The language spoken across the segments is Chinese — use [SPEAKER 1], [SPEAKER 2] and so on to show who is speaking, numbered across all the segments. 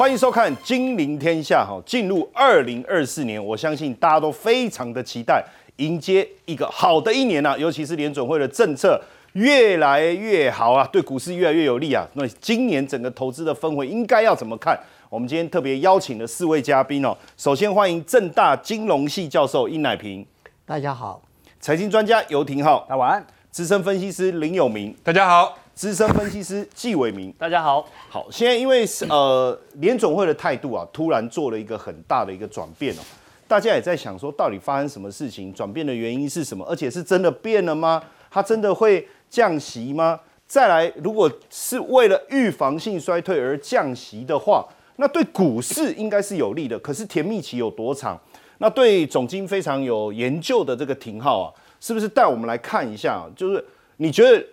[SPEAKER 1] 欢迎收看《金陵天下》哈，进入二零二四年，我相信大家都非常的期待迎接一个好的一年呐、尤其是联准会的政策越来越好啊，对股市越来越有利啊。那今年整个投资的氛围应该要怎么看？我们今天特别邀请了四位嘉宾哦，首先欢迎正大金融系教授殷乃平，
[SPEAKER 2] 大家好，
[SPEAKER 1] 财经专家游廷浩，
[SPEAKER 3] 大家晚安，
[SPEAKER 1] 资深分析师林有明，
[SPEAKER 4] 大家好，
[SPEAKER 1] 资深分析师纪伟明。
[SPEAKER 3] 大家好。
[SPEAKER 1] 好，现在因为是呃 联总会的态度啊，突然做了一个很大的一个转变哦，大家也在想说，到底发生什么事情？转变的原因是什么？而且是真的变了吗？它真的会降息吗？再来，如果是为了预防性衰退而降息的话，那对股市应该是有利的。可是甜蜜期有多长？那对总经非常有研究的这个廷浩啊，是不是带我们来看一下啊？就是你觉得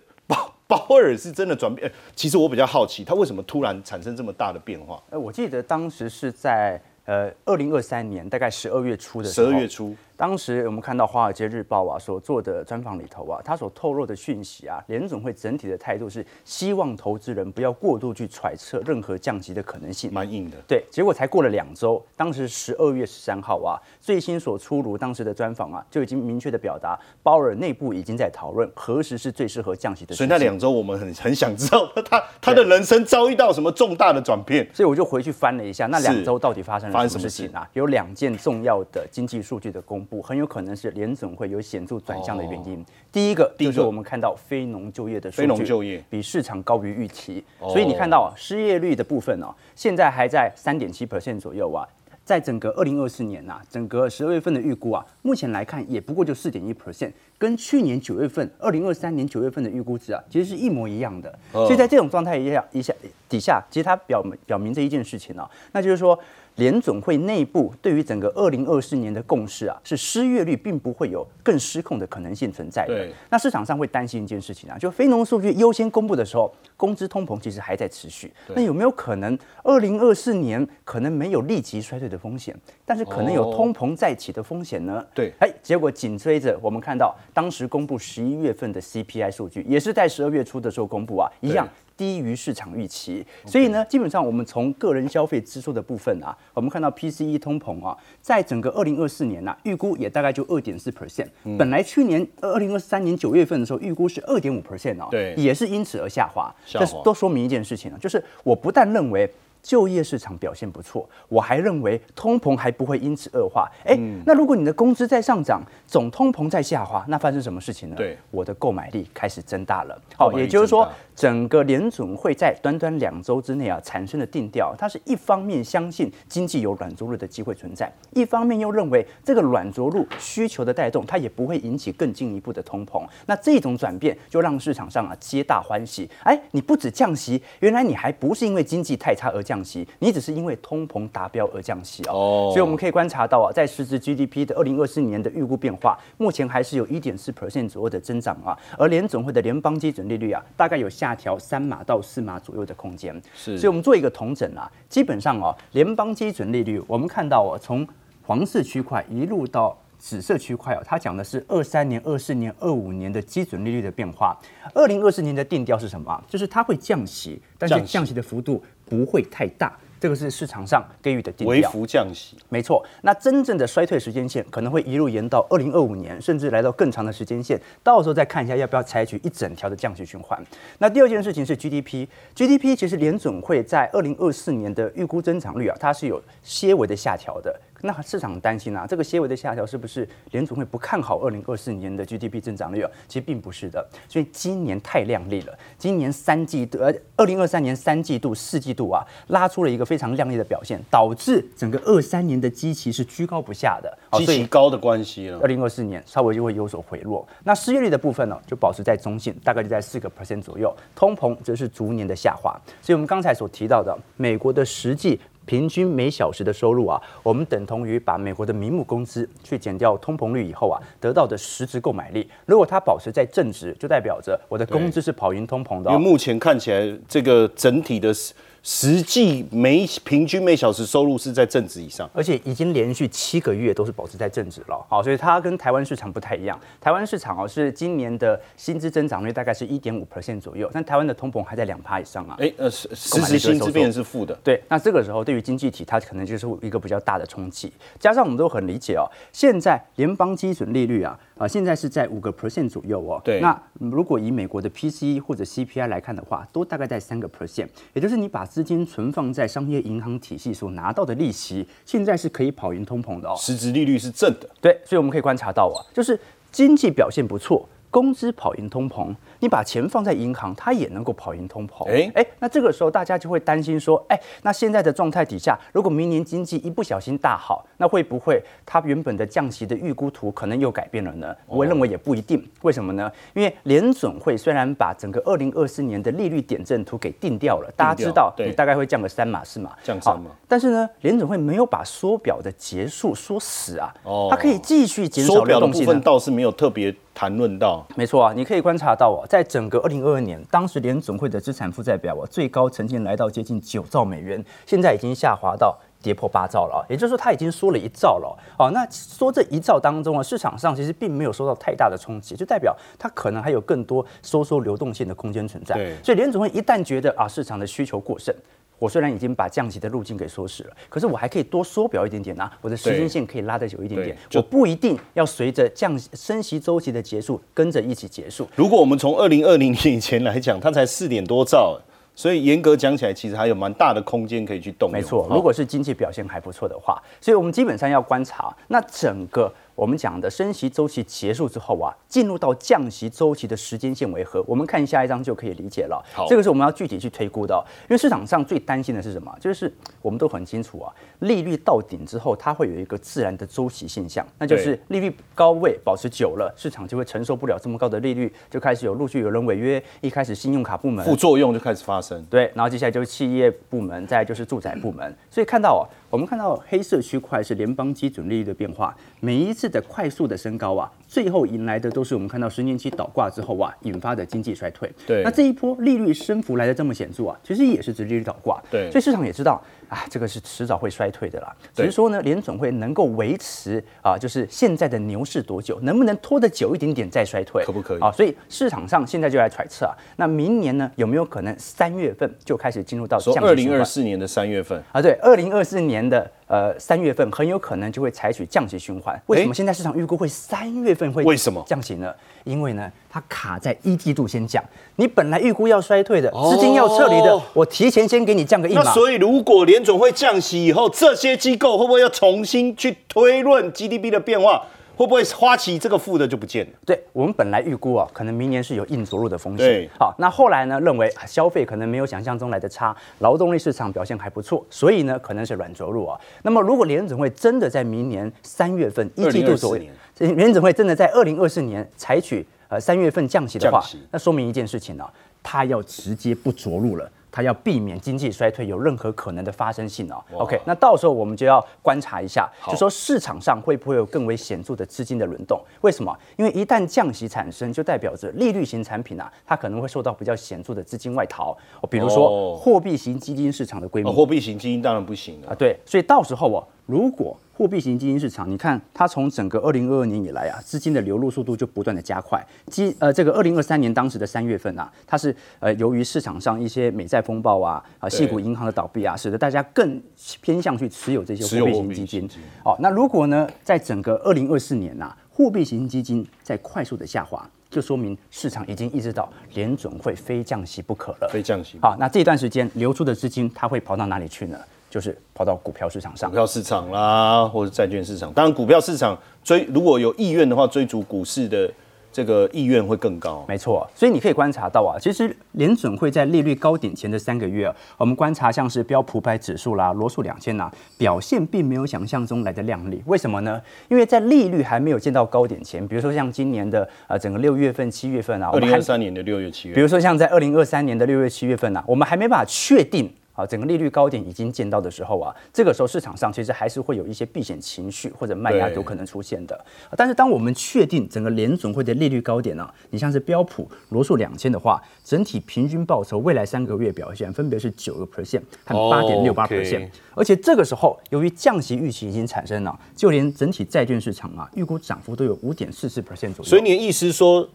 [SPEAKER 1] 鲍鲍尔是真的转变？呃其实我比较好奇，他为什么突然产生这么大的变化？
[SPEAKER 3] 呃，我记得当时是在呃二零二三年大概十二月初的时候，
[SPEAKER 1] 十二月初，
[SPEAKER 3] 当时我们看到《华尔街日报》啊所做的专访里头啊，他所透露的讯息啊，联总会整体的态度是希望投资人不要过度去揣测任何降息的可能性。
[SPEAKER 1] 蛮硬的。
[SPEAKER 3] 对，结果才过了两周，当时十二月十三号啊，最新所出炉当时的专访啊，就已经明确的表达，鲍尔内部已经在讨论何时是最适合降息的。
[SPEAKER 1] 所以那两周我们很很想知道 他他的人生遭遇到什么重大的转变。
[SPEAKER 3] 所以我就回去翻了一下，那两周到底发生了什
[SPEAKER 1] 么
[SPEAKER 3] 么事情啊？有两件重要的经济数据的公布，很有可能是联总会有显著转向的原因。第一个
[SPEAKER 1] 哦第一个
[SPEAKER 3] 就是我们看到非农就业的数据，
[SPEAKER 1] 非农就业
[SPEAKER 3] 比市场高于预期，
[SPEAKER 1] 哦
[SPEAKER 3] 所以你看到啊，失业率的部分哦，现在还在三点七 percent 左右啊。在整个二零二四年呐、整个十二月份的预估啊，目前来看也不过就四点一 percent，跟去年九月份二零二三年九月份的预估值啊，其实是一模一样的。
[SPEAKER 1] 哦
[SPEAKER 3] 所以在这种状态一下一下底下，其实它表明表明这一件事情啊，那就是说。联总会内部对于整个二零二四年的共识啊，是失业率并不会有更失控的可能性存在的
[SPEAKER 1] 对。
[SPEAKER 3] 那市场上会担心一件事情啊，就非农数据优先公布的时候，工资通膨其实还在持续。那有没有可能二零二四年可能没有立即衰退的风险，但是可能有
[SPEAKER 1] 哦
[SPEAKER 3] 通膨再起的风险呢？
[SPEAKER 1] 对
[SPEAKER 3] 哎，结果紧追着我们看到当时公布十一月份的 CPI 数据，也是在十二月初的时候公布啊，一样。低于市场预期，所以呢，基本上我们从个人消费支出的部分啊，我们看到 PCE 通膨啊，在整个二零二四年呐、预估也大概就二点四 percent，本来去年二零二三年九月份的时候预估是二点五 percent 哦，
[SPEAKER 1] 对
[SPEAKER 3] 也是因此而下滑。
[SPEAKER 1] 下滑
[SPEAKER 3] 这都说明一件事情啊，就是我不但认为。就业市场表现不错，我还认为通膨还不会因此恶化。哎、
[SPEAKER 1] 嗯
[SPEAKER 3] 那如果你的工资在上涨，总通膨在下滑，那发生什么事情呢？
[SPEAKER 1] 对，
[SPEAKER 3] 我的购买力开始增大了。好，也就是说整个联准会在短短两周之内啊产生的定调，它是一方面相信经济有软着陆的机会存在，一方面又认为这个软着陆需求的带动，它也不会引起更进一步的通膨。那这种转变就让市场上啊皆大欢喜。哎，你不止降息，原来你还不是因为经济太差而降息，你只是因为通膨达标而降息哦。所以我们可以观察到啊，在实质 GDP 的二零二四年的预估变化，目前还是有一点四 percent 左右的增长啊，而联总会的联邦基准利率啊，大概有下调三码到四码左右的空间。
[SPEAKER 1] 是
[SPEAKER 3] 所以我们做一个统整啊，基本上哦，联邦基准利率，我们看到哦，从黄色区块一路到紫色区块哦，它讲的是二三年、二四年、二五年的基准利率的变化。二零二四年的定调是什么啊？就是它会降息，但是
[SPEAKER 1] 降息
[SPEAKER 3] 的幅度不会太大。这个是市场上给予的定
[SPEAKER 1] 微
[SPEAKER 3] 调。
[SPEAKER 1] 幅降息，
[SPEAKER 3] 没错，那真正的衰退时间线可能会一路延到二零二五年，甚至来到更长的时间线。到时候再看一下要不要采取一整条的降息循环。那第二件事情是 GDP，GDP 其实联准会在二零二四年的预估增长率啊，它是有些微的下调的。那市场担心啊，这个些微的下调是不是联总会不看好二零二四年的 GDP 增长率啊？其实并不是的，所以今年太亮丽了，今年三季度呃，二零二三年三季度、四季度啊，拉出了一个非常亮丽的表现，导致整个二三年的基期是居高不下的，哦
[SPEAKER 1] 极
[SPEAKER 3] 所以
[SPEAKER 1] 高的关系了
[SPEAKER 3] 二。零二四年稍微就会有所回落。那失业率的部分呢，就保持在中性，大概就在四个 percent 左右。通膨则是逐年的下滑。所以我们刚才所提到的，美国的实际平均每小时的收入啊，我们等同于把美国的名目工资去减掉通膨率以后啊，得到的实质购买力。如果它保持在正值，就代表着我的工资是跑赢通膨的、哦。
[SPEAKER 1] 因为目前看起来，这个整体的失实际每平均每小时收入是在正值以上，
[SPEAKER 3] 而且已经连续七个月都是保持在正值了。好，所以它跟台湾市场不太一样。台湾市场哦是今年的薪资增长率大概是一点五 percent 左右，但台湾的通膨还在两趴以上啊。
[SPEAKER 1] 哎，呃，实实时薪资变成是负的。
[SPEAKER 3] 对，那这个时候对于经济体它可能就是一个比较大的冲击。加上我们都很理解哦，现在联邦基准利率啊。啊，现在是在五个 percent 左右哦。
[SPEAKER 1] 对。
[SPEAKER 3] 那如果以美国的 PCE 或者 CPI 来看的话，都大概在三个 percent，也就是你把资金存放在商业银行体系所拿到的利息，现在是可以跑赢通膨的哦。
[SPEAKER 1] 实质利率是正的。
[SPEAKER 3] 对，所以我们可以观察到啊，就是经济表现不错，工资跑赢通膨。你把钱放在银行，它也能够跑赢通膨。哎哎，那这个时候大家就会担心说，哎，那现在的状态底下，如果明年经济一不小心大好，那会不会它原本的降息的预估图可能又改变了呢？我认为也不一定。为什么呢？因为联总会虽然把整个二零二四年的利率点阵图给定掉了，大家知道你大概会降个三码四码，
[SPEAKER 1] 降三码。
[SPEAKER 3] 但是呢，联总会没有把缩表的结束说死啊，它可以继续减少流动性。
[SPEAKER 1] 部分倒是没有特别谈论到。
[SPEAKER 3] 没错啊，你可以观察到啊。在整个二零二二年，当时联总会的资产负债表啊，最高曾经来到接近九兆美元，现在已经下滑到跌破八兆了。也就是说，它已经缩了一兆了。哦，那缩这一兆当中啊，市场上其实并没有受到太大的冲击，就代表它可能还有更多收缩流动性的空间存在。所以联总会一旦觉得啊，市场的需求过剩。我虽然已经把降息的路径给缩死了，可是我还可以多缩表一点点啊，我的时间线可以拉得久一点点，我不一定要随着降升息周期的结束跟着一起结束。
[SPEAKER 1] 如果我们从二零二零年以前来讲，它才四点多兆，所以严格讲起来，其实还有蛮大的空间可以去动。
[SPEAKER 3] 没错，如果是经济表现还不错的话，所以我们基本上要观察那整个。我们讲的升息周期结束之后啊，进入到降息周期的时间线为何？我们看下一章就可以理解了。
[SPEAKER 1] 好，
[SPEAKER 3] 这个是我们要具体去推估的，因为市场上最担心的是什么？就是我们都很清楚啊，利率到顶之后，它会有一个自然的周期现象，那就是利率高位保持久了，市场就会承受不了这么高的利率，就开始有陆续有人违约，一开始信用卡部门
[SPEAKER 1] 副作用就开始发生。
[SPEAKER 3] 对，然后接下来就是企业部门，再就是住宅部门。所以看到啊，我们看到黑色区块是联邦基准利率的变化，每一次的快速的。升高啊，最后迎来的都是我们看到十年期倒挂之后啊引发的经济衰退。
[SPEAKER 1] 对，
[SPEAKER 3] 那这一波利率升幅来的这么显著啊，其实也是直利率倒挂。
[SPEAKER 1] 对，
[SPEAKER 3] 所以市场也知道啊，这个是迟早会衰退的啦。只是说呢，联总会能够维持啊，就是现在的牛市多久，能不能拖得久一点点再衰退，
[SPEAKER 1] 可不可以
[SPEAKER 3] 啊？所以市场上现在就来揣测啊，那明年呢有没有可能三月份就开始进入到？
[SPEAKER 1] 降二零二四年的三月份
[SPEAKER 3] 啊，对，二零二四年的。呃，三月份很有可能就会采取降息循环。为什么现在市场预估会三月份会
[SPEAKER 1] 为什么
[SPEAKER 3] 降息呢？因为呢，它卡在一季度先降。你本来预估要衰退的，资金要撤离的，我提前先给你降个一码。
[SPEAKER 1] 那所以如果联总会降息以后，这些机构会不会要重新去推论 GDP 的变化？会不会花旗这个负的就不见了？
[SPEAKER 3] 对我们本来预估啊，可能明年是有硬着陆的风险。好，那后来呢，认为消费可能没有想象中来的差，劳动力市场表现还不错，所以呢，可能是软着陆啊。那么如果联总会真的在明年三月份一季度左右，联总会真的在二零二四年采取呃三月份降息的话，那说明一件事情呢，它要直接不着陆了。它要避免经济衰退有任何可能的发生性哦。OK，那到时候我们就要观察一下，就说市场上会不会有更为显著的资金的轮动？为什么？因为一旦降息产生，就代表着利率型产品啊，它可能会受到比较显著的资金外逃。比如说货币型基金市场的规模，
[SPEAKER 1] 货币型基金当然不行了
[SPEAKER 3] 啊。对，所以到时候哦，如果货币型基金市场，你看它从整个二零二二年以来啊，资金的流入速度就不断的加快。基呃，这个二零二三年当时的三月份啊，它是呃由于市场上一些美债风暴啊啊，系股银行的倒闭啊，使得大家更偏向去持有这些货币型基金。哦，那如果呢，在整个二零二四年呐，货币型基金在快速的下滑，就说明市场已经意识到联准会非降息不可了。
[SPEAKER 1] 非降息。
[SPEAKER 3] 好，那这段时间流出的资金，它会跑到哪里去呢？就是跑到股票市场上，
[SPEAKER 1] 股票市场啦，或者债券市场。当然，股票市场追如果有意愿的话，追逐股市的这个意愿会更高。
[SPEAKER 3] 没错，所以你可以观察到啊，其实联准会在利率高点前的三个月，我们观察像是标普百指数啦、罗素两千呐，表现并没有想象中来的亮丽。为什么呢？因为在利率还没有见到高点前，比如说像今年的呃整个六月份、七月份啊，
[SPEAKER 1] 二零二三年的六月、七月，
[SPEAKER 3] 比如说像在二零二三年的六月、七月份啊，我们还没办法确定。啊，整个利率高点已经见到的时候啊，这个时候市场上其实还是会有一些避险情绪或者卖压有可能出现的。但是当我们确定整个联总会的利率高点呢，你像是标普罗素两千的话，整体平均报酬未来三个月表现分别是九个 percent 和八点六八 percent，而且这个时候由于降息预期已经产生了，就连整体债券市场啊，预估涨幅都有五点四四 percent 左右。
[SPEAKER 1] 所以你的意思说？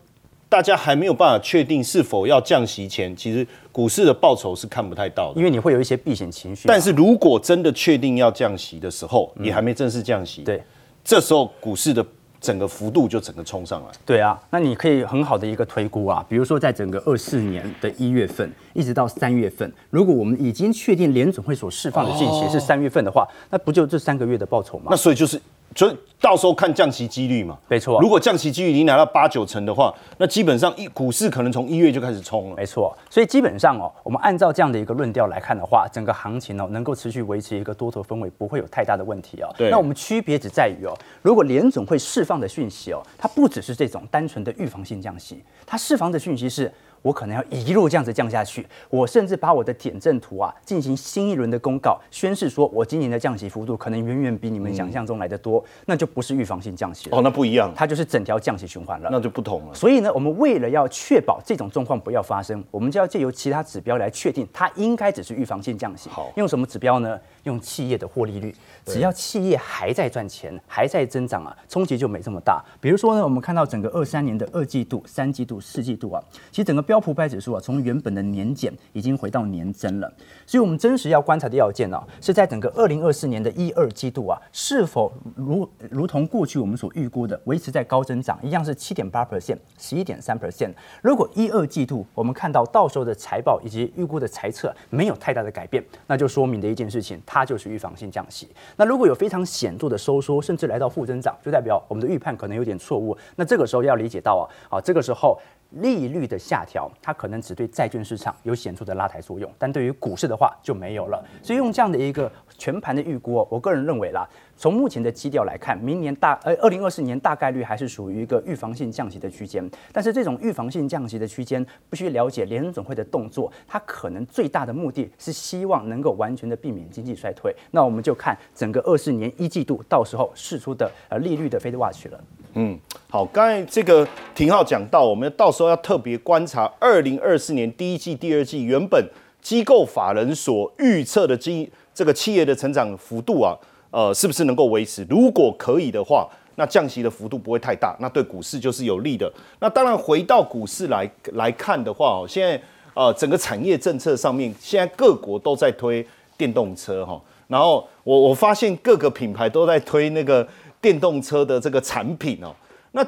[SPEAKER 1] 大家还没有办法确定是否要降息前，其实股市的报酬是看不太到的，
[SPEAKER 3] 因为你会有一些避险情绪。
[SPEAKER 1] 但是如果真的确定要降息的时候，也还没正式降息，
[SPEAKER 3] 对，
[SPEAKER 1] 这时候股市的整个幅度就整个冲上来。
[SPEAKER 3] 对啊，那你可以很好的一个推估啊，比如说在整个二四年的一月份一直到三月份，如果我们已经确定联总会所释放的信息是三月份的话，那不就这三个月的报酬吗？
[SPEAKER 1] 那所以就是。所以到时候看降息几率嘛，
[SPEAKER 3] 没错。
[SPEAKER 1] 如果降息几率已经拿到八九成的话，那基本上一股市可能从一月就开始冲了。
[SPEAKER 3] 没错。所以基本上哦，我们按照这样的一个论调来看的话，整个行情哦能够持续维持一个多头氛围，不会有太大的问题哦。
[SPEAKER 1] 对。
[SPEAKER 3] 那我们区别只在于哦，如果联总会释放的讯息哦，它不只是这种单纯的预防性降息，它释放的讯息是。我可能要一路这样子降下去，我甚至把我的点阵图啊进行新一轮的公告，宣示说我今年的降息幅度可能远远比你们想象中来的多，那就不是预防性降息了。
[SPEAKER 1] 哦，那不一样，
[SPEAKER 3] 它就是整条降息循环了，
[SPEAKER 1] 那就不同了。
[SPEAKER 3] 所以呢，我们为了要确保这种状况不要发生，我们就要借由其他指标来确定它应该只是预防性降息。
[SPEAKER 1] 好，
[SPEAKER 3] 用什么指标呢？用企业的获利率，只要企业还在赚钱，还在增长啊，冲击就没这么大。比如说呢，我们看到整个二三年的二季度、三季度、四季度啊，其实整个标普百指数啊，从原本的年减已经回到年增了。所以，我们真实要观察的要件呢，是在整个二零二四年的一二季度啊，是否如如同过去我们所预估的，维持在高增长，一样是七点八 percent、十一点三 percent。如果一二季度我们看到到时候的财报以及预估的财测没有太大的改变，那就说明的一件事情。它就是预防性降息。那如果有非常显著的收缩，甚至来到负增长，就代表我们的预判可能有点错误。那这个时候要理解到啊，好，这个时候利率的下调，它可能只对债券市场有显著的拉抬作用，但对于股市的话就没有了。所以用这样的一个全盘的预估，我个人认为啦。从目前的基调来看，明年大呃二零二四年大概率还是属于一个预防性降息的区间。但是这种预防性降息的区间，必须了解联总会的动作，它可能最大的目的是希望能够完全的避免经济衰退。那我们就看整个二四年一季度到时候释出的呃利率的 Fed Watch 了。
[SPEAKER 1] 嗯，好，刚才这个廷浩讲到，我们到时候要特别观察二零二四年第一季、第二季原本机构法人所预测的经这个企业的成长幅度啊。呃，是不是能够维持？如果可以的话，那降息的幅度不会太大，那对股市就是有利的。那当然，回到股市来来看的话，哦，现在呃，整个产业政策上面，现在各国都在推电动车哈。然后我我发现各个品牌都在推那个电动车的这个产品哦。那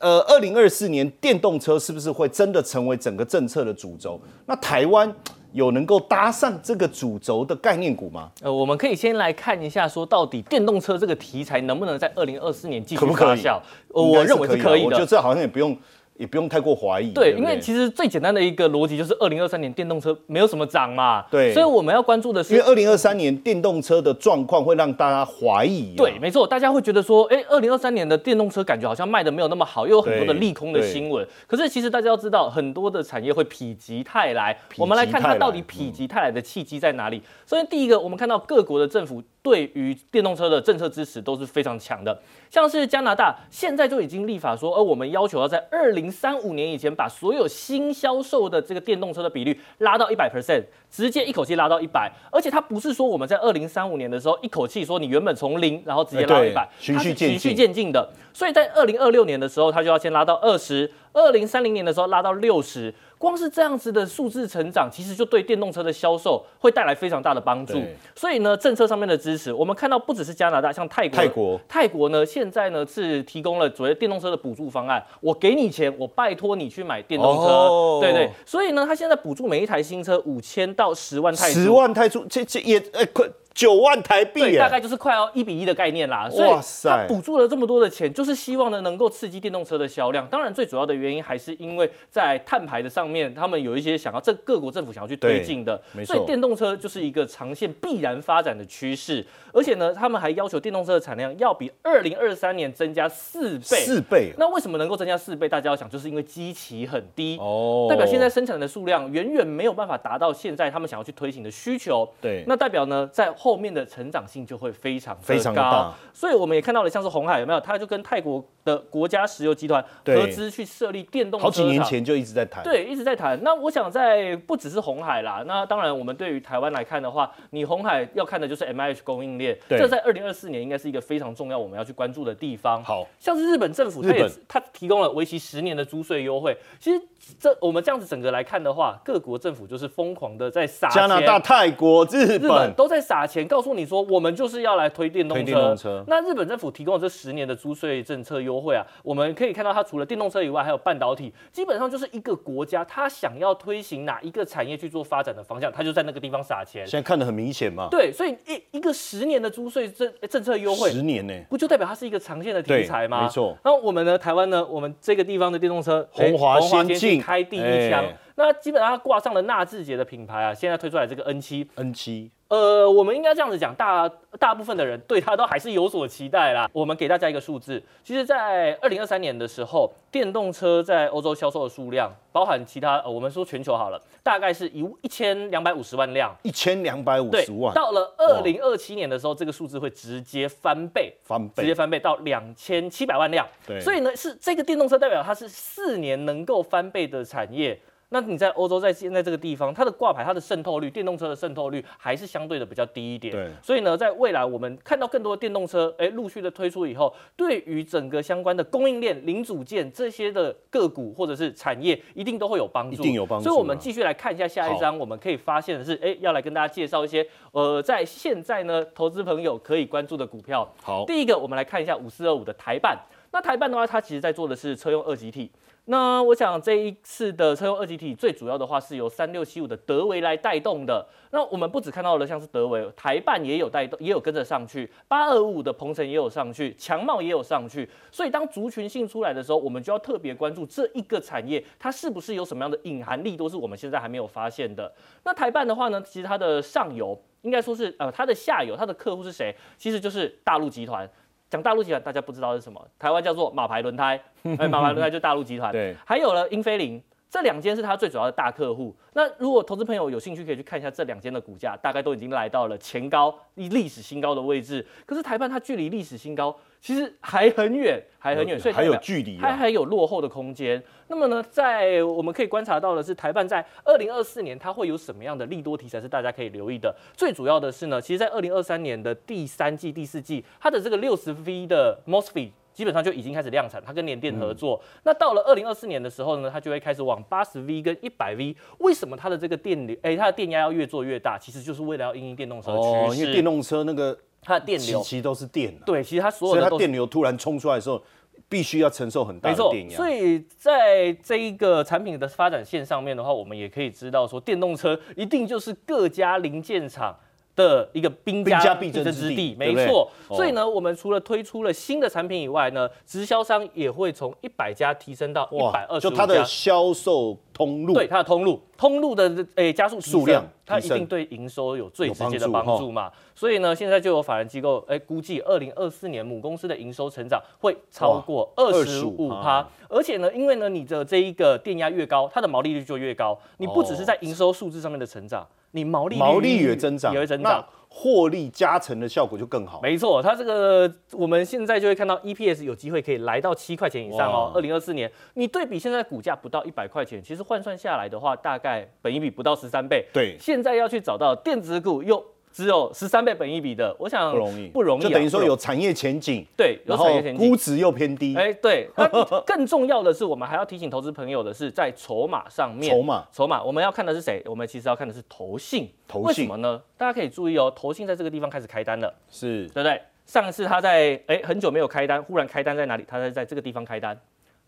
[SPEAKER 1] 呃，二零二四年电动车是不是会真的成为整个政策的主轴？那台湾？有能够搭上这个主轴的概念股吗？
[SPEAKER 2] 呃，我们可以先来看一下，说到底电动车这个题材能不能在二零二四年继续发酵？
[SPEAKER 1] 我
[SPEAKER 2] 认为是可以的。
[SPEAKER 1] 我觉得这好像也不用。也不用太过怀疑。
[SPEAKER 2] 对，因为其实最简单的一个逻辑就是，二零二三年电动车没有什么涨嘛。
[SPEAKER 1] 对，
[SPEAKER 2] 所以我们要关注的是，
[SPEAKER 1] 因为二零二三年电动车的状况会让大家怀疑。
[SPEAKER 2] 对，没错，大家会觉得说，哎，二零二三年的电动车感觉好像卖的没有那么好，又有很多的利空的新闻。可是其实大家要知道，很多的产业会否极泰来。我们来看它到底否极泰来的契机在哪里。首先，第一个，我们看到各国的政府。对于电动车的政策支持都是非常强的，像是加拿大现在就已经立法说，而我们要求要在二零三五年以前把所有新销售的这个电动车的比率拉到一百 percent，直接一口气拉到一百，而且它不是说我们在二零三五年的时候一口气说你原本从零然后直接拉到一百，
[SPEAKER 1] 循序渐进，
[SPEAKER 2] 循序渐进的，所以在二零二六年的时候，它就要先拉到二十，二零三零年的时候拉到六十。光是这样子的数字成长，其实就对电动车的销售会带来非常大的帮助。所以呢，政策上面的支持，我们看到不只是加拿大，像泰国，
[SPEAKER 1] 泰国，
[SPEAKER 2] 泰国呢，现在呢是提供了所谓电动车的补助方案。我给你钱，我拜托你去买电动车，对对。所以呢，他现在补助每一台新车五千到十万泰，
[SPEAKER 1] 十万泰铢，这这也呃快。九万台币，
[SPEAKER 2] 对，大概就是快要一比一的概念啦。哇塞，它补助了这么多的钱，就是希望呢能够刺激电动车的销量。当然，最主要的原因还是因为在碳排的上面，他们有一些想要，这各国政府想要去推进的。所以电动车就是一个长线必然发展的趋势。而且呢，他们还要求电动车的产量要比二零二三年增加四倍。
[SPEAKER 1] 四倍。
[SPEAKER 2] 那为什么能够增加四倍？大家要想，就是因为基期很低哦，代表现在生产的数量远远没有办法达到现在他们想要去推行的需求。
[SPEAKER 1] 对。
[SPEAKER 2] 那代表呢，在后面的成长性就会非常非常高。所以我们也看到了，像是红海有没有？它就跟泰国的国家石油集团合资去设立电动车。
[SPEAKER 1] 好几年前就一直在谈。
[SPEAKER 2] 对，一直在谈。那我想在不只是红海啦，那当然我们对于台湾来看的话，你红海要看的就是 M I H 供应链。这在二零二四年应该是一个非常重要我们要去关注的地方。
[SPEAKER 1] 好，
[SPEAKER 2] 像是日本政府，它也它提供了为期十年的租税优惠。其实这我们这样子整个来看的话，各国政府就是疯狂的在撒
[SPEAKER 1] 加拿大、泰国、日
[SPEAKER 2] 本都在撒钱，告诉你说我们就是要来推电动车。那日本政府提供了这十年的租税政策优惠啊，我们可以看到它除了电动车以外，还有半导体，基本上就是一个国家它想要推行哪一个产业去做发展的方向，它就在那个地方撒钱。
[SPEAKER 1] 现在看得很明显嘛。
[SPEAKER 2] 对，所以一一个十年的租税政政策优惠，
[SPEAKER 1] 十年呢，
[SPEAKER 2] 不就代表它是一个长线的题材吗？
[SPEAKER 1] 没错。
[SPEAKER 2] 那我们呢，台湾呢，我们这个地方的电动车，
[SPEAKER 1] 红华先进
[SPEAKER 2] 开第一枪。那基本上它挂上了纳智捷的品牌啊，现在推出来这个 N 七
[SPEAKER 1] ，N 七，
[SPEAKER 2] 呃，我们应该这样子讲，大大部分的人对它都还是有所期待啦。我们给大家一个数字，其实，在二零二三年的时候，电动车在欧洲销售的数量，包含其他，呃我们说全球好了，大概是一一千两百五十万辆，
[SPEAKER 1] 一千两百五十万。
[SPEAKER 2] 到了二零二七年的时候，这个数字会直接翻倍，
[SPEAKER 1] 翻倍，
[SPEAKER 2] 直接翻倍到两千七百万辆。
[SPEAKER 1] 对，
[SPEAKER 2] 所以呢，是这个电动车代表它是四年能够翻倍的产业。那你在欧洲，在现在这个地方，它的挂牌、它的渗透率，电动车的渗透率还是相对的比较低一点。
[SPEAKER 1] 对。
[SPEAKER 2] 所以呢，在未来我们看到更多的电动车，哎，陆续的推出以后，对于整个相关的供应链、零组件这些的个股或者是产业，一定都会有帮助。
[SPEAKER 1] 一定有帮助。
[SPEAKER 2] 所以我们继续来看一下下一章，我们可以发现的是，哎，要来跟大家介绍一些，呃，在现在呢，投资朋友可以关注的股票。
[SPEAKER 1] 好。
[SPEAKER 2] 第一个，我们来看一下五四二五的台办。那台办的话，它其实在做的是车用二级体。那我想这一次的车用二级体最主要的话是由三六七五的德维来带动的。那我们不只看到了像是德维，台办也有带动，也有跟着上去。八二五五的鹏程也有上去，强茂也有上去。所以当族群性出来的时候，我们就要特别关注这一个产业，它是不是有什么样的隐含力，都是我们现在还没有发现的。那台办的话呢，其实它的上游应该说是呃它的下游，它的客户是谁？其实就是大陆集团。讲大陆集团，大家不知道是什么，台湾叫做马牌轮胎，哎，马牌轮胎就大陆集团。
[SPEAKER 1] 对，
[SPEAKER 2] 还有了英菲凌，这两间是它最主要的大客户。那如果投资朋友有兴趣，可以去看一下这两间的股价，大概都已经来到了前高历史新高的位置。可是台办它距离历史新高。其实还很远，还很远，所以
[SPEAKER 1] 还有距离，
[SPEAKER 2] 它还有落后的空间。那么呢，在我们可以观察到的是，台办在二零二四年它会有什么样的利多题材是大家可以留意的。最主要的是呢，其实，在二零二三年的第三季、第四季，它的这个六十 V 的 MOSFET 基本上就已经开始量产，它跟联电合作。那到了二零二四年的时候呢，它就会开始往八十 V 跟一百 V。为什么它的这个电流，哎，它的电压要越做越大？其实就是为了要应用电动车趋
[SPEAKER 1] 势，因为电动车那个。
[SPEAKER 2] 它的电流
[SPEAKER 1] 其实都是电，
[SPEAKER 2] 对，其实它所有的，
[SPEAKER 1] 所以它电流突然冲出来的时候，必须要承受很大的电压。
[SPEAKER 2] 所以在这一个产品的发展线上面的话，我们也可以知道说，电动车一定就是各家零件厂。的一个兵家必争之地，没错。所以呢，我们除了推出了新的产品以外呢，直销商也会从一百家提升到一百二十
[SPEAKER 1] 就它的销售通路，
[SPEAKER 2] 对它的通路，通路的诶加速数量，它一定对营收有最直接的帮助嘛。所以呢，现在就有法人机构诶估计，二零二四年母公司的营收成长会超过二十五趴。而且呢，因为呢，你的这一个电压越高，它的毛利率就越高。你不只是在营收数字上面的成长。你毛利
[SPEAKER 1] 毛利也增长，
[SPEAKER 2] 也会增长，
[SPEAKER 1] 获利加成的效果就更好。
[SPEAKER 2] 没错，它这个我们现在就会看到 EPS 有机会可以来到七块钱以上哦。二零二四年，你对比现在股价不到一百块钱，其实换算下来的话，大概本一比不到十三倍。
[SPEAKER 1] 对，
[SPEAKER 2] 现在要去找到电子股又。只有十三倍本益比的，我想
[SPEAKER 1] 不容易，
[SPEAKER 2] 不容易，
[SPEAKER 1] 就等于说有产业前景，
[SPEAKER 2] 对，有产业前
[SPEAKER 1] 景，估值又偏低，
[SPEAKER 2] 哎，对。那 更重要的是，我们还要提醒投资朋友的是，在筹码上面，
[SPEAKER 1] 筹码，
[SPEAKER 2] 筹码，我们要看的是谁？我们其实要看的是投信，
[SPEAKER 1] 投信，
[SPEAKER 2] 为什么呢？大家可以注意哦，投信在这个地方开始开单了，
[SPEAKER 1] 是
[SPEAKER 2] 对不对？上一次他在哎很久没有开单，忽然开单在哪里？他在在这个地方开单，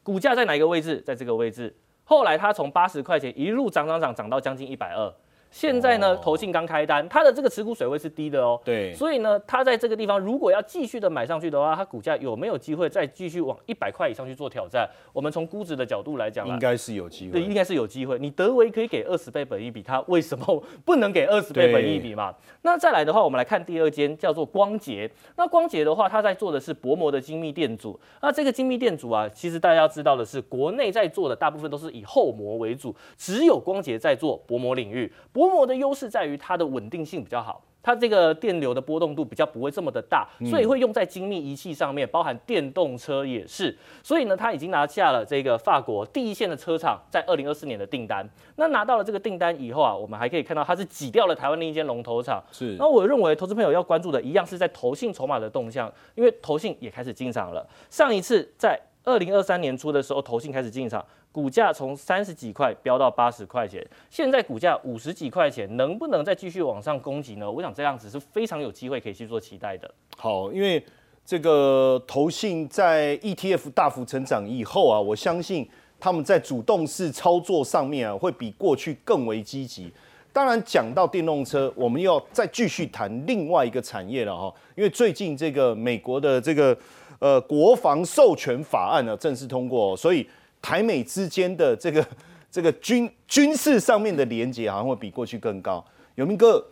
[SPEAKER 2] 股价在哪一个位置？在这个位置。后来他从八十块钱一路涨涨涨涨到将近一百二。现在呢，投信刚开单，它的这个持股水位是低的哦。
[SPEAKER 1] 对，
[SPEAKER 2] 所以呢，它在这个地方如果要继续的买上去的话，它股价有没有机会再继续往一百块以上去做挑战？我们从估值的角度来讲，
[SPEAKER 1] 应该是有机会。
[SPEAKER 2] 对，应该是有机会。你德维可以给二十倍本益比，它为什么不能给二十倍本益比嘛？那再来的话，我们来看第二间叫做光捷。那光捷的话，它在做的是薄膜的精密电阻。那这个精密电阻啊，其实大家要知道的是，国内在做的大部分都是以厚膜为主，只有光捷在做薄膜领域。薄膜的优势在于它的稳定性比较好，它这个电流的波动度比较不会这么的大，所以会用在精密仪器上面，包含电动车也是。所以呢，它已经拿下了这个法国第一线的车厂在二零二四年的订单。那拿到了这个订单以后啊，我们还可以看到它是挤掉了台湾另一间龙头厂。
[SPEAKER 1] 是。
[SPEAKER 2] 那我认为投资朋友要关注的一样是在投信筹码的动向，因为投信也开始进场了。上一次在二零二三年初的时候，投信开始进场。股价从三十几块飙到八十块钱，现在股价五十几块钱，能不能再继续往上攻击呢？我想这样子是非常有机会可以去做期待的。
[SPEAKER 1] 好，因为这个投信在 ETF 大幅成长以后啊，我相信他们在主动式操作上面啊，会比过去更为积极。当然，讲到电动车，我们要再继续谈另外一个产业了哈，因为最近这个美国的这个呃国防授权法案呢正式通过，所以。台美之间的这个 这个军军事上面的连接好像会比过去更高。有明哥，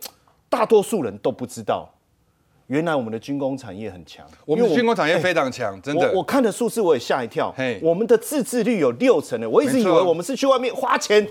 [SPEAKER 1] 大多数人都不知道，原来我们的军工产业很强。
[SPEAKER 4] 我们军工产业非常强，真的。
[SPEAKER 1] 我看的数字我也吓一跳。我们的自制率有六成的，我一直以为我们是去外面花钱。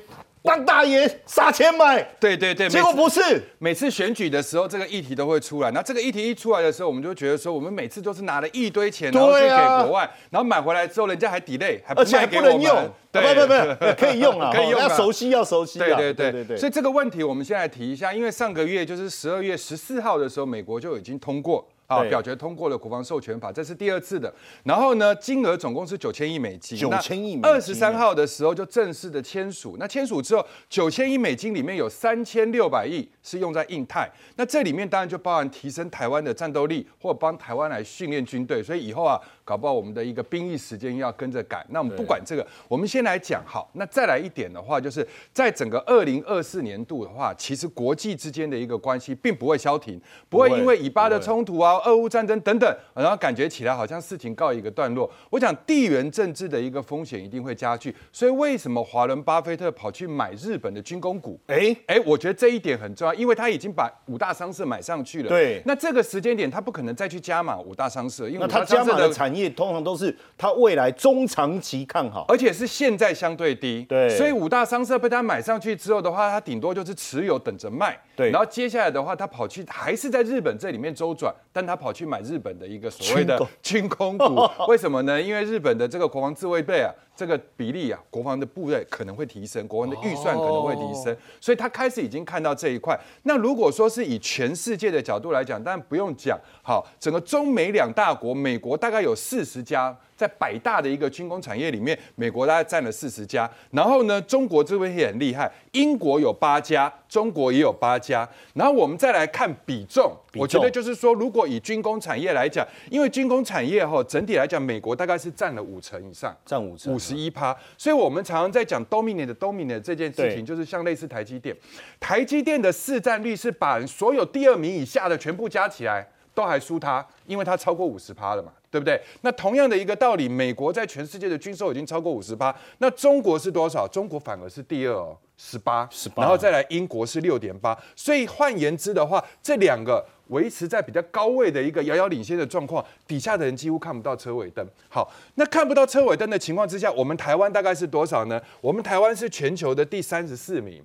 [SPEAKER 1] 当大爷撒钱买，
[SPEAKER 4] 对对对，
[SPEAKER 1] 结果不是。
[SPEAKER 4] 每次选举的时候，这个议题都会出来。那这个议题一出来的时候，我们就觉得说，我们每次都是拿了一堆钱，然后去给国外，然后买回来之后，人家还 delay，还
[SPEAKER 1] 而且还不能用。对不不不，可以用啊，
[SPEAKER 4] 可以用。
[SPEAKER 1] 要熟悉，要熟悉。
[SPEAKER 4] 对对对对对。所以这个问题，我们先来提一下，因为上个月就是十二月十四号的时候，美国就已经通过。啊，表决通过了国防授权法，这是第二次的。然后呢，金额总共是九千亿美金。
[SPEAKER 1] 九千亿美。
[SPEAKER 4] 二十三号的时候就正式的签署。那签署之后，九千亿美金里面有三千六百亿是用在印太。那这里面当然就包含提升台湾的战斗力，或帮台湾来训练军队。所以以后啊。搞不好我们的一个兵役时间要跟着改，那我们不管这个，我们先来讲好。那再来一点的话，就是在整个二零二四年度的话，其实国际之间的一个关系并不会消停，不会因为以巴的冲突啊、俄乌战争等等，然后感觉起来好像事情告一个段落。我想地缘政治的一个风险一定会加剧，所以为什么华伦巴菲特跑去买日本的军工股？哎哎，我觉得这一点很重要，因为他已经把五大商社买上去了。
[SPEAKER 1] 对，
[SPEAKER 4] 那这个时间点他不可能再去加码五大商社，因为
[SPEAKER 1] 他加码的产。业通常都是它未来中长期看好，
[SPEAKER 4] 而且是现在相对低，
[SPEAKER 1] 对，
[SPEAKER 4] 所以五大商社被他买上去之后的话，他顶多就是持有等着卖，
[SPEAKER 1] 对，
[SPEAKER 4] 然后接下来的话，他跑去还是在日本这里面周转，但他跑去买日本的一个所谓的军工股，为什么呢？因为日本的这个国防自卫队啊。这个比例啊，国防的部队可能会提升，国防的预算可能会提升，所以他开始已经看到这一块。那如果说是以全世界的角度来讲，当然不用讲，好，整个中美两大国，美国大概有四十家。在百大的一个军工产业里面，美国大概占了四十家，然后呢，中国这边也很厉害，英国有八家，中国也有八家，然后我们再来看比重，我觉得就是说，如果以军工产业来讲，因为军工产业哈整体来讲，美国大概是占了五成以上，
[SPEAKER 1] 占五成。
[SPEAKER 4] 五十一趴，所以我们常常在讲 dominate 的 dominate 这件事情，就是像类似台积电，台积电的市占率是把所有第二名以下的全部加起来都还输它，因为它超过五十趴了嘛。对不对？那同样的一个道理，美国在全世界的军售已经超过五十八，那中国是多少？中国反而是第二哦，十八，
[SPEAKER 1] 十八，
[SPEAKER 4] 然后再来英国是六点八。所以换言之的话，这两个维持在比较高位的一个遥遥领先的状况，底下的人几乎看不到车尾灯。好，那看不到车尾灯的情况之下，我们台湾大概是多少呢？我们台湾是全球的第三十四名。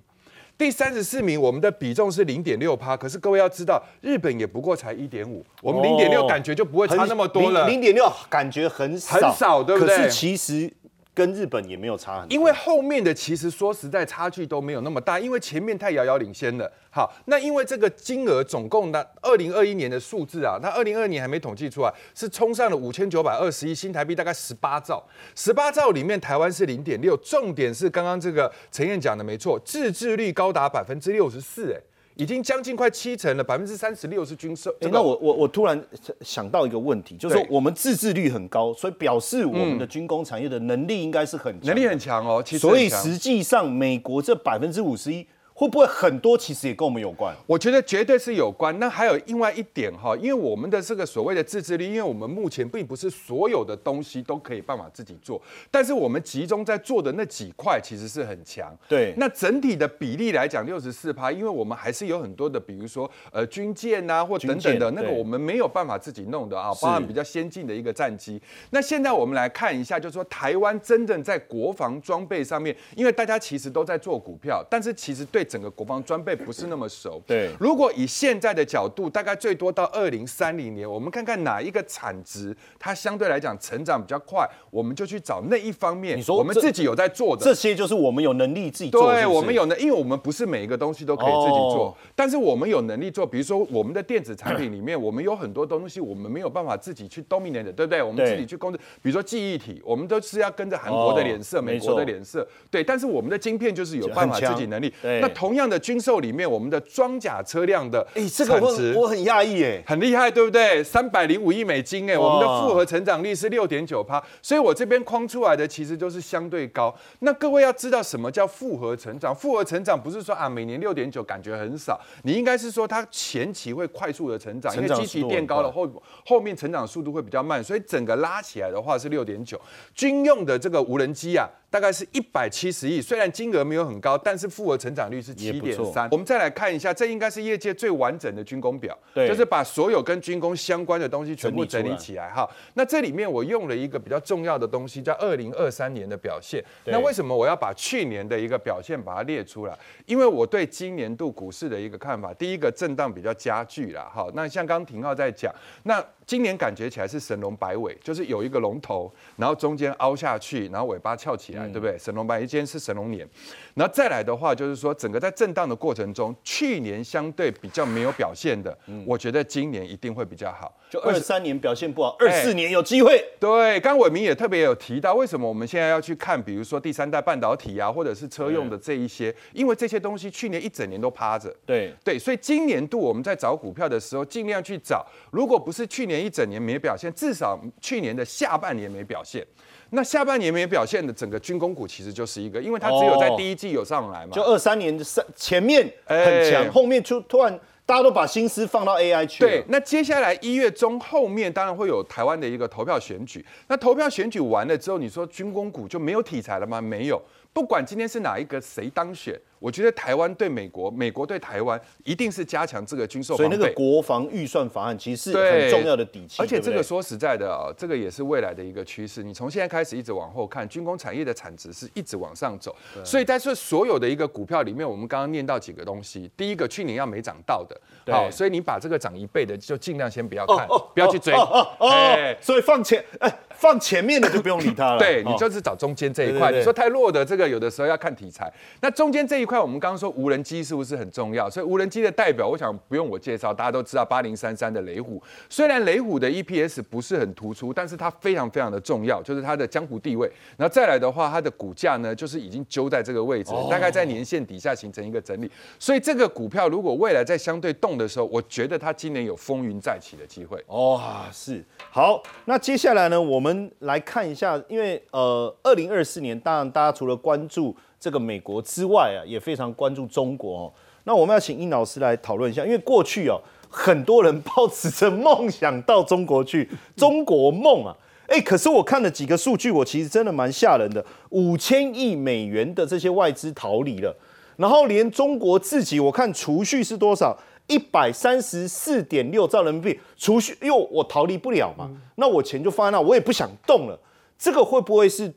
[SPEAKER 4] 第三十四名，我们的比重是零点六趴，可是各位要知道，日本也不过才一点五，我们零点六感觉就不会差那么多了。
[SPEAKER 1] 零点六感觉很少，
[SPEAKER 4] 很少，对不对？
[SPEAKER 1] 可是其实。跟日本也没有差很多，
[SPEAKER 4] 因为后面的其实说实在差距都没有那么大，因为前面太遥遥领先了。好，那因为这个金额总共的二零二一年的数字啊，那二零二二年还没统计出来，是冲上了五千九百二十亿新台币，大概十八兆。十八兆里面台湾是零点六，重点是刚刚这个陈燕讲的没错，自制率高达百分之六十四，哎。已经将近快七成了，百分之三十六是军售。
[SPEAKER 1] 那我我我突然想到一个问题，就是说我们自制率很高，所以表示我们的军工产业的能力应该是很
[SPEAKER 4] 能力很强哦。
[SPEAKER 1] 所以实际上美国这百分之五十一会不会很多其实也跟我们有关？
[SPEAKER 4] 我觉得绝对是有关。那还有另外一点哈，因为我们的这个所谓的自制力，因为我们目前并不是所有的东西都可以办法自己做，但是我们集中在做的那几块其实是很强。
[SPEAKER 1] 对，
[SPEAKER 4] 那整体的比例来讲，六十四趴，因为我们还是有很多的，比如说呃军舰呐或等等的那个，我们没有办法自己弄的啊，包含比较先进的一个战机。那现在我们来看一下，就是说台湾真正在国防装备上面，因为大家其实都在做股票，但是其实对整个国防装备不是那么熟。
[SPEAKER 1] 对，
[SPEAKER 4] 如果以现在的角度，大概最多到二零三零年，我们看看哪一个产值它相对来讲成长比较快，我们就去找那一方面。
[SPEAKER 1] 你说
[SPEAKER 4] 我们自己有在做的，
[SPEAKER 1] 这些就是我们有能力自己做。
[SPEAKER 4] 对，我们有能，因为我们不是每一个东西都可以自己做，但是我们有能力做。比如说我们的电子产品里面，我们有很多东西我们没有办法自己去 dominate 的，对不对？我们自己去控制。比如说记忆体，我们都是要跟着韩国的脸色、美国的脸色。对，但是我们的晶片就是有办法自己能力。那同样的军售里面，我们的装甲车辆的产值，
[SPEAKER 1] 我很讶异哎，
[SPEAKER 4] 很厉害，对不对？三百零五亿美金哎，我们的复合成长率是六点九趴，所以我这边框出来的其实就是相对高。那各位要知道什么叫复合成长？复合成长不是说啊每年六点九感觉很少，你应该是说它前期会快速的成长，因为基期变高了后后面成长速度会比较慢，所以整个拉起来的话是六点九。军用的这个无人机啊。大概是一百七十亿，虽然金额没有很高，但是复合成长率是七点三。我们再来看一下，这应该是业界最完整的军工表，就是把所有跟军工相关的东西全部整理起来哈。那这里面我用了一个比较重要的东西，叫二零二三年的表现。那为什么我要把去年的一个表现把它列出来？因为我对今年度股市的一个看法，第一个震荡比较加剧了哈。那像刚廷浩在讲，那今年感觉起来是神龙摆尾，就是有一个龙头，然后中间凹下去，然后尾巴翘起来。对不对？神龙版一间是神龙年，然后再来的话，就是说整个在震荡的过程中，去年相对比较没有表现的，我觉得今年一定会比较好。
[SPEAKER 1] 就二三年表现不好，二四年有机会。
[SPEAKER 4] 对，刚伟明也特别有提到，为什么我们现在要去看，比如说第三代半导体啊，或者是车用的这一些，因为这些东西去年一整年都趴着。
[SPEAKER 1] 对
[SPEAKER 4] 对，所以今年度我们在找股票的时候，尽量去找，如果不是去年一整年没表现，至少去年的下半年没表现。那下半年没表现的整个军工股其实就是一个，因为它只有在第一季有上来嘛。
[SPEAKER 1] 就二三年的三前面很强，后面就突然大家都把心思放到 AI 去。
[SPEAKER 4] 对，那接下来一月中后面当然会有台湾的一个投票选举。那投票选举完了之后，你说军工股就没有题材了吗？没有，不管今天是哪一个谁当选。我觉得台湾对美国，美国对台湾，一定是加强这个军售
[SPEAKER 1] 所以那个国防预算法案其实是很重要的底气。
[SPEAKER 4] 而且这个说实在的啊，这个也是未来的一个趋势。你从现在开始一直往后看，军工产业的产值是一直往上走。所以在这所有的一个股票里面，我们刚刚念到几个东西。第一个，去年要没涨到的，好，所以你把这个涨一倍的就尽量先不要看，不要去追。
[SPEAKER 1] 哎，所以放前哎放前面的就不用理它了。
[SPEAKER 4] 对你就是找中间这一块。你说太弱的这个，有的时候要看题材。那中间这一块，我们刚刚说无人机是不是很重要？所以无人机的代表，我想不用我介绍，大家都知道八零三三的雷虎。虽然雷虎的 EPS 不是很突出，但是它非常非常的重要，就是它的江湖地位。然后再来的话，它的股价呢，就是已经揪在这个位置，大概在年线底下形成一个整理。所以这个股票如果未来在相对动的时候，我觉得它今年有风云再起的机会。
[SPEAKER 1] 哦，是好。那接下来呢，我们来看一下，因为呃，二零二四年，当然大家除了关注。这个美国之外啊，也非常关注中国哦。那我们要请殷老师来讨论一下，因为过去哦，很多人抱持着梦想到中国去，中国梦啊，哎，可是我看了几个数据，我其实真的蛮吓人的，五千亿美元的这些外资逃离了，然后连中国自己，我看储蓄是多少，一百三十四点六兆人民币。储蓄，因为我逃离不了嘛，那我钱就放在那，我也不想动了，这个会不会是？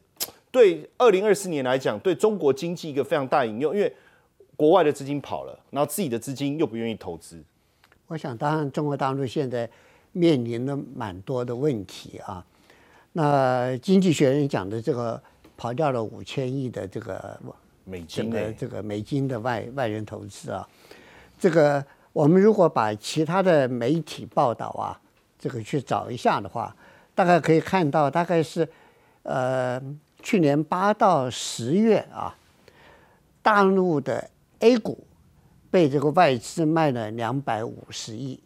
[SPEAKER 1] 对二零二四年来讲，对中国经济一个非常大引诱，因为国外的资金跑了，然后自己的资金又不愿意投资。
[SPEAKER 5] 我想，当然中国大陆现在面临了蛮多的问题啊。那经济学人讲的这个跑掉了五千亿的这个
[SPEAKER 1] 美金
[SPEAKER 5] 的这个美金的外外人投资啊，这个我们如果把其他的媒体报道啊，这个去找一下的话，大概可以看到，大概是呃。去年八到十月啊，大陆的 A 股被这个外资卖了两百五十亿，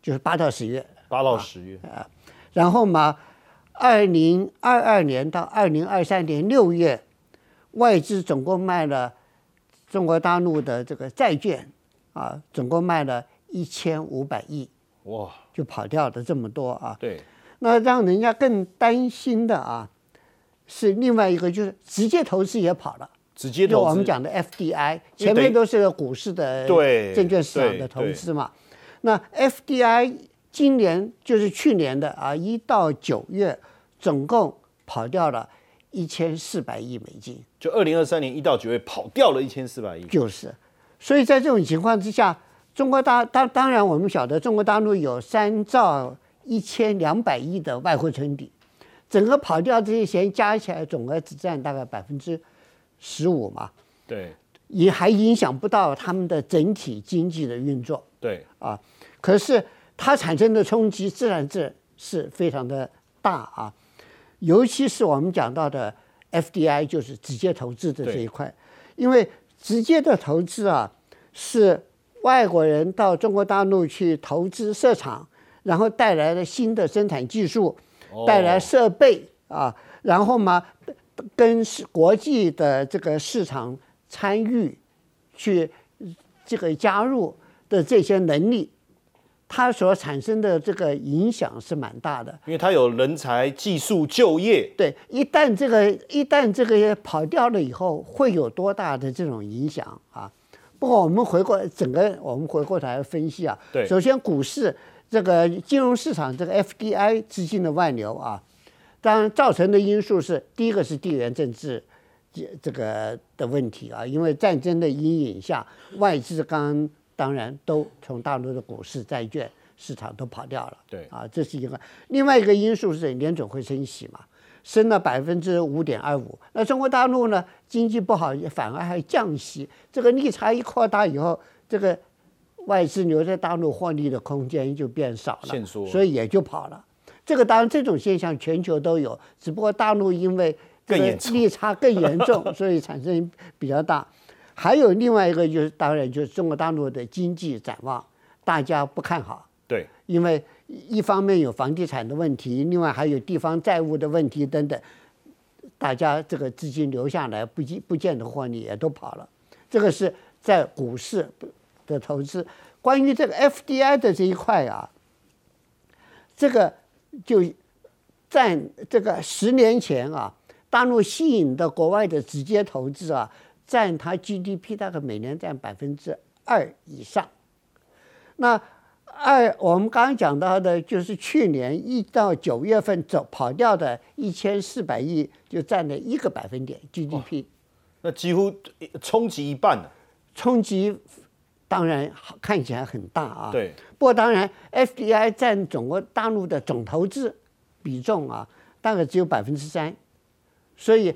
[SPEAKER 5] 就是八到十月。
[SPEAKER 1] 八到十月啊，
[SPEAKER 5] 然后嘛，二零二二年到二零二三年六月，外资总共卖了中国大陆的这个债券啊，总共卖了一千五百亿，哇，就跑掉了这么多啊。
[SPEAKER 1] 对，
[SPEAKER 5] 那让人家更担心的啊，是另外一个就是直接投资也跑了。
[SPEAKER 1] 直接投
[SPEAKER 5] 就我们讲的 FDI，前面都是股市的
[SPEAKER 1] 对
[SPEAKER 5] 证券市场的投资嘛。那 FDI 今年就是去年的啊，一到九月总共跑掉了一千四百亿美金。
[SPEAKER 1] 就二零二三年一到九月跑掉了一千四百亿。
[SPEAKER 5] 就是，所以在这种情况之下，中国大当当然我们晓得中国大陆有三兆一千两百亿的外汇存底，整个跑掉这些钱加起来总额只占大概百分之。十五嘛，
[SPEAKER 1] 对，
[SPEAKER 5] 也还影响不到他们的整体经济的运作，
[SPEAKER 1] 对。
[SPEAKER 5] 啊，可是它产生的冲击自然是是非常的大啊，尤其是我们讲到的 FDI，就是直接投资的这一块，因为直接的投资啊，是外国人到中国大陆去投资设厂，然后带来了新的生产技术，带来设备啊，然后嘛。跟是国际的这个市场参与，去这个加入的这些能力，它所产生的这个影响是蛮大的。
[SPEAKER 1] 因为它有人才、技术、就业。
[SPEAKER 5] 对，一旦这个一旦这个跑掉了以后，会有多大的这种影响啊？不过我们回过整个，我们回过头来分析啊。
[SPEAKER 1] 对。
[SPEAKER 5] 首先，股市这个金融市场这个 FDI 资金的外流啊。当然，造成的因素是第一个是地缘政治，这这个的问题啊，因为战争的阴影下，外资刚当然都从大陆的股市、债券市场都跑掉了。
[SPEAKER 1] 对
[SPEAKER 5] 啊，这是一个。另外一个因素是联总会升息嘛，升了百分之五点二五。那中国大陆呢，经济不好，反而还降息，这个利差一扩大以后，这个外资留在大陆获利的空间就变少了，所以也就跑了。这个当然，这种现象全球都有，只不过大陆因为
[SPEAKER 1] 这个
[SPEAKER 5] 利差更严重，所以产生比较大。还有另外一个就是，当然就是中国大陆的经济展望，大家不看好。
[SPEAKER 1] 对，
[SPEAKER 5] 因为一方面有房地产的问题，另外还有地方债务的问题等等，大家这个资金留下来不见不见得获利也都跑了。这个是在股市的投资。关于这个 FDI 的这一块啊，这个。就占这个十年前啊，大陆吸引的国外的直接投资啊，占它 GDP 大概每年占百分之二以上。那二我们刚刚讲到的，就是去年一到九月份走跑掉的一千四百亿，就占了一个百分点 GDP。
[SPEAKER 1] 那几乎冲击一半了。
[SPEAKER 5] 冲击当然看起来很大啊。
[SPEAKER 1] 对。
[SPEAKER 5] 不过当然，FDI 占中国大陆的总投资比重啊，大概只有百分之三，所以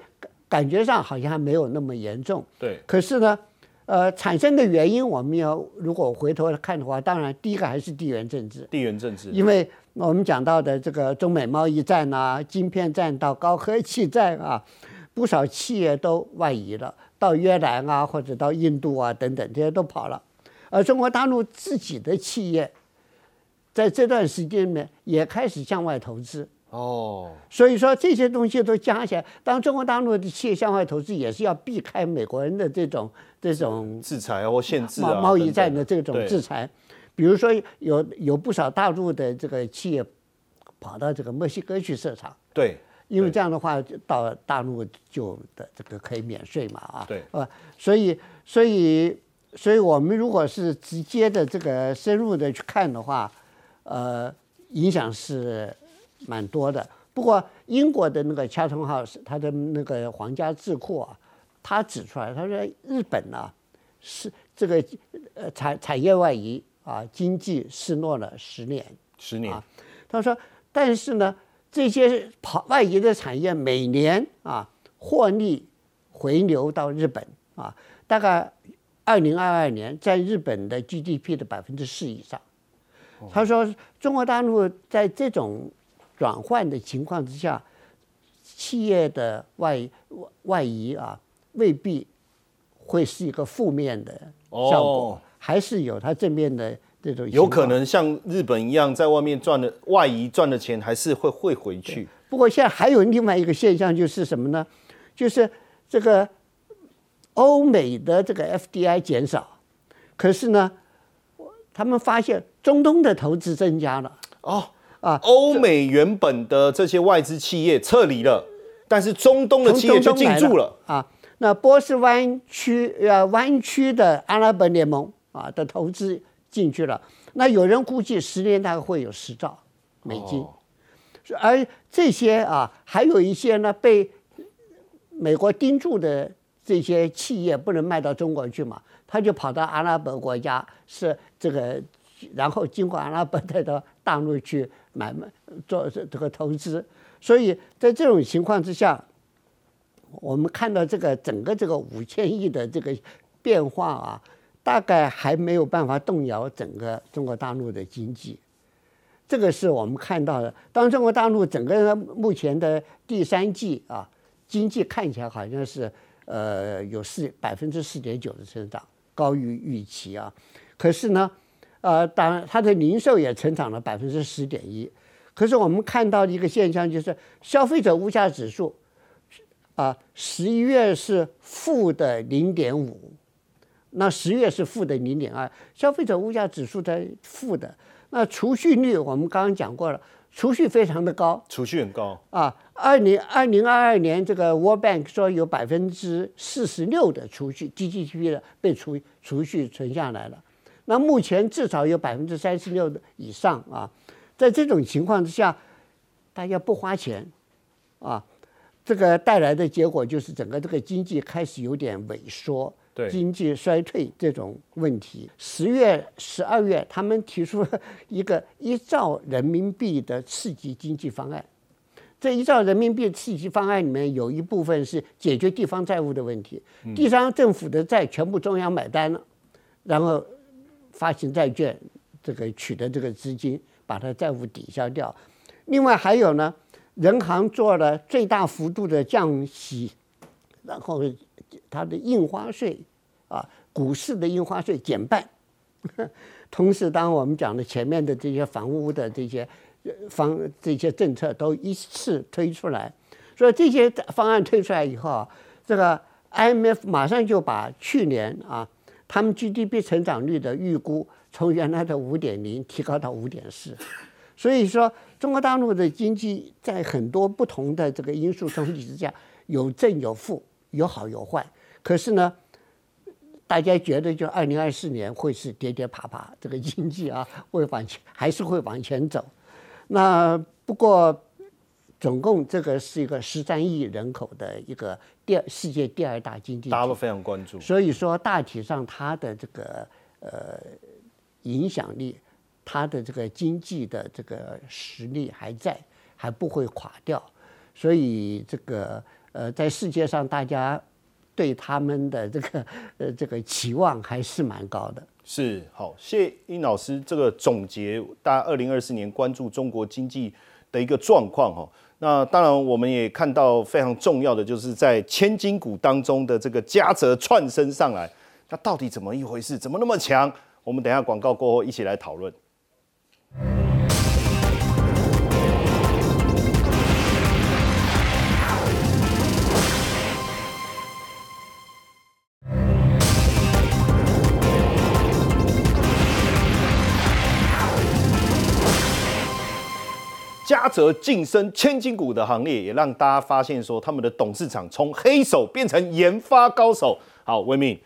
[SPEAKER 5] 感觉上好像还没有那么严重。
[SPEAKER 1] 对。
[SPEAKER 5] 可是呢，呃，产生的原因我们要如果回头来看的话，当然第一个还是地缘政治。
[SPEAKER 1] 地缘政治。
[SPEAKER 5] 因为我们讲到的这个中美贸易战啊，晶片战到高科技战啊，不少企业都外移了，到越南啊，或者到印度啊等等，这些都跑了。而中国大陆自己的企业，在这段时间里面，也开始向外投资。哦，所以说这些东西都加起来，当中国大陆的企业向外投资，也是要避开美国人的这种这种
[SPEAKER 1] 制裁或限制
[SPEAKER 5] 啊，贸易战的这种制裁。比如说，有有不少大陆的这个企业跑到这个墨西哥去设厂。
[SPEAKER 1] 对，
[SPEAKER 5] 因为这样的话，到大陆就的这个可以免税嘛啊。
[SPEAKER 1] 对，
[SPEAKER 5] 啊，所以所以。所以我们如果是直接的这个深入的去看的话，呃，影响是蛮多的。不过英国的那个 Chatham House，它的那个皇家智库啊，他指出来，他说日本呢是这个呃产产业外移啊，经济失落了十年。
[SPEAKER 1] 十年。
[SPEAKER 5] 他说，但是呢，这些跑外移的产业每年啊获利回流到日本啊，大概。二零二二年，在日本的 GDP 的百分之四以上。他说，中国大陆在这种转换的情况之下，企业的外外移啊，未必会是一个负面的效果，还是有它正面的这种。
[SPEAKER 1] 有可能像日本一样，在外面赚的外移赚的钱，还是会会回去。
[SPEAKER 5] 不过现在还有另外一个现象，就是什么呢？就是这个。欧美的这个 FDI 减少，可是呢，他们发现中东的投资增加了。哦
[SPEAKER 1] 啊，欧美原本的这些外资企业撤离了，但是中东的企业就进驻了
[SPEAKER 5] 啊。那波斯湾区呃湾区的阿拉伯联盟啊的投资进去了，那有人估计十年大概会有十兆美金，而这些啊还有一些呢被美国盯住的这些企业不能卖到中国去嘛，他就跑到阿拉伯国家是这个，然后经过阿拉伯带到大陆去买卖做这个投资，所以在这种情况之下。我们看到这个整个这个五千亿的这个变化啊，大概还没有办法动摇整个中国大陆的经济。这个是我们看到的。当中国大陆整个目前的第三季啊，经济看起来好像是呃有四百分之四点九的增长，高于预期啊。可是呢，呃，当然它的零售也成长了百分之十点一。可是我们看到一个现象就是消费者物价指数。啊，十一月是负的零点五，那十月是负的零点二，消费者物价指数在负的。那储蓄率我们刚刚讲过了，储蓄非常的高，
[SPEAKER 1] 储蓄很高
[SPEAKER 5] 啊。二零二零二二年，这个 World Bank 说有百分之四十六的储蓄 GDP 的被储储蓄存下来了。那目前至少有百分之三十六的以上啊。在这种情况之下，大家不花钱啊。这个带来的结果就是整个这个经济开始有点萎缩，
[SPEAKER 1] 对
[SPEAKER 5] 经济衰退这种问题。十月、十二月，他们提出了一个一兆人民币的刺激经济方案。这一兆人民币刺激方案里面有一部分是解决地方债务的问题，地方政府的债全部中央买单了，然后发行债券，这个取得这个资金，把它债务抵消掉。另外还有呢。人行做了最大幅度的降息，然后它的印花税啊，股市的印花税减半。同时，当我们讲的前面的这些房屋的这些方这些政策都一次推出来，所以这些方案推出来以后，这个 IMF 马上就把去年啊他们 GDP 成长率的预估从原来的五点零提高到五点四，所以说。中国大陆的经济在很多不同的这个因素冲击之下，有正有负，有好有坏。可是呢，大家觉得就二零二四年会是跌跌爬爬，这个经济啊会往前，还是会往前走。那不过，总共这个是一个十三亿人口的一个第二世界第二大经济，
[SPEAKER 1] 大家都非常关注。
[SPEAKER 5] 所以说，大体上它的这个呃影响力。它的这个经济的这个实力还在，还不会垮掉，所以这个呃，在世界上大家对他们的这个呃这个期望还是蛮高的。
[SPEAKER 1] 是好，谢殷老师这个总结，大家二零二四年关注中国经济的一个状况哈。那当然，我们也看到非常重要的，就是在千金股当中的这个嘉泽窜升上来，那到底怎么一回事？怎么那么强？我们等下广告过后一起来讨论。嘉泽晋升千金股的行列，也让大家发现说，他们的董事长从黑手变成研发高手。好，威明，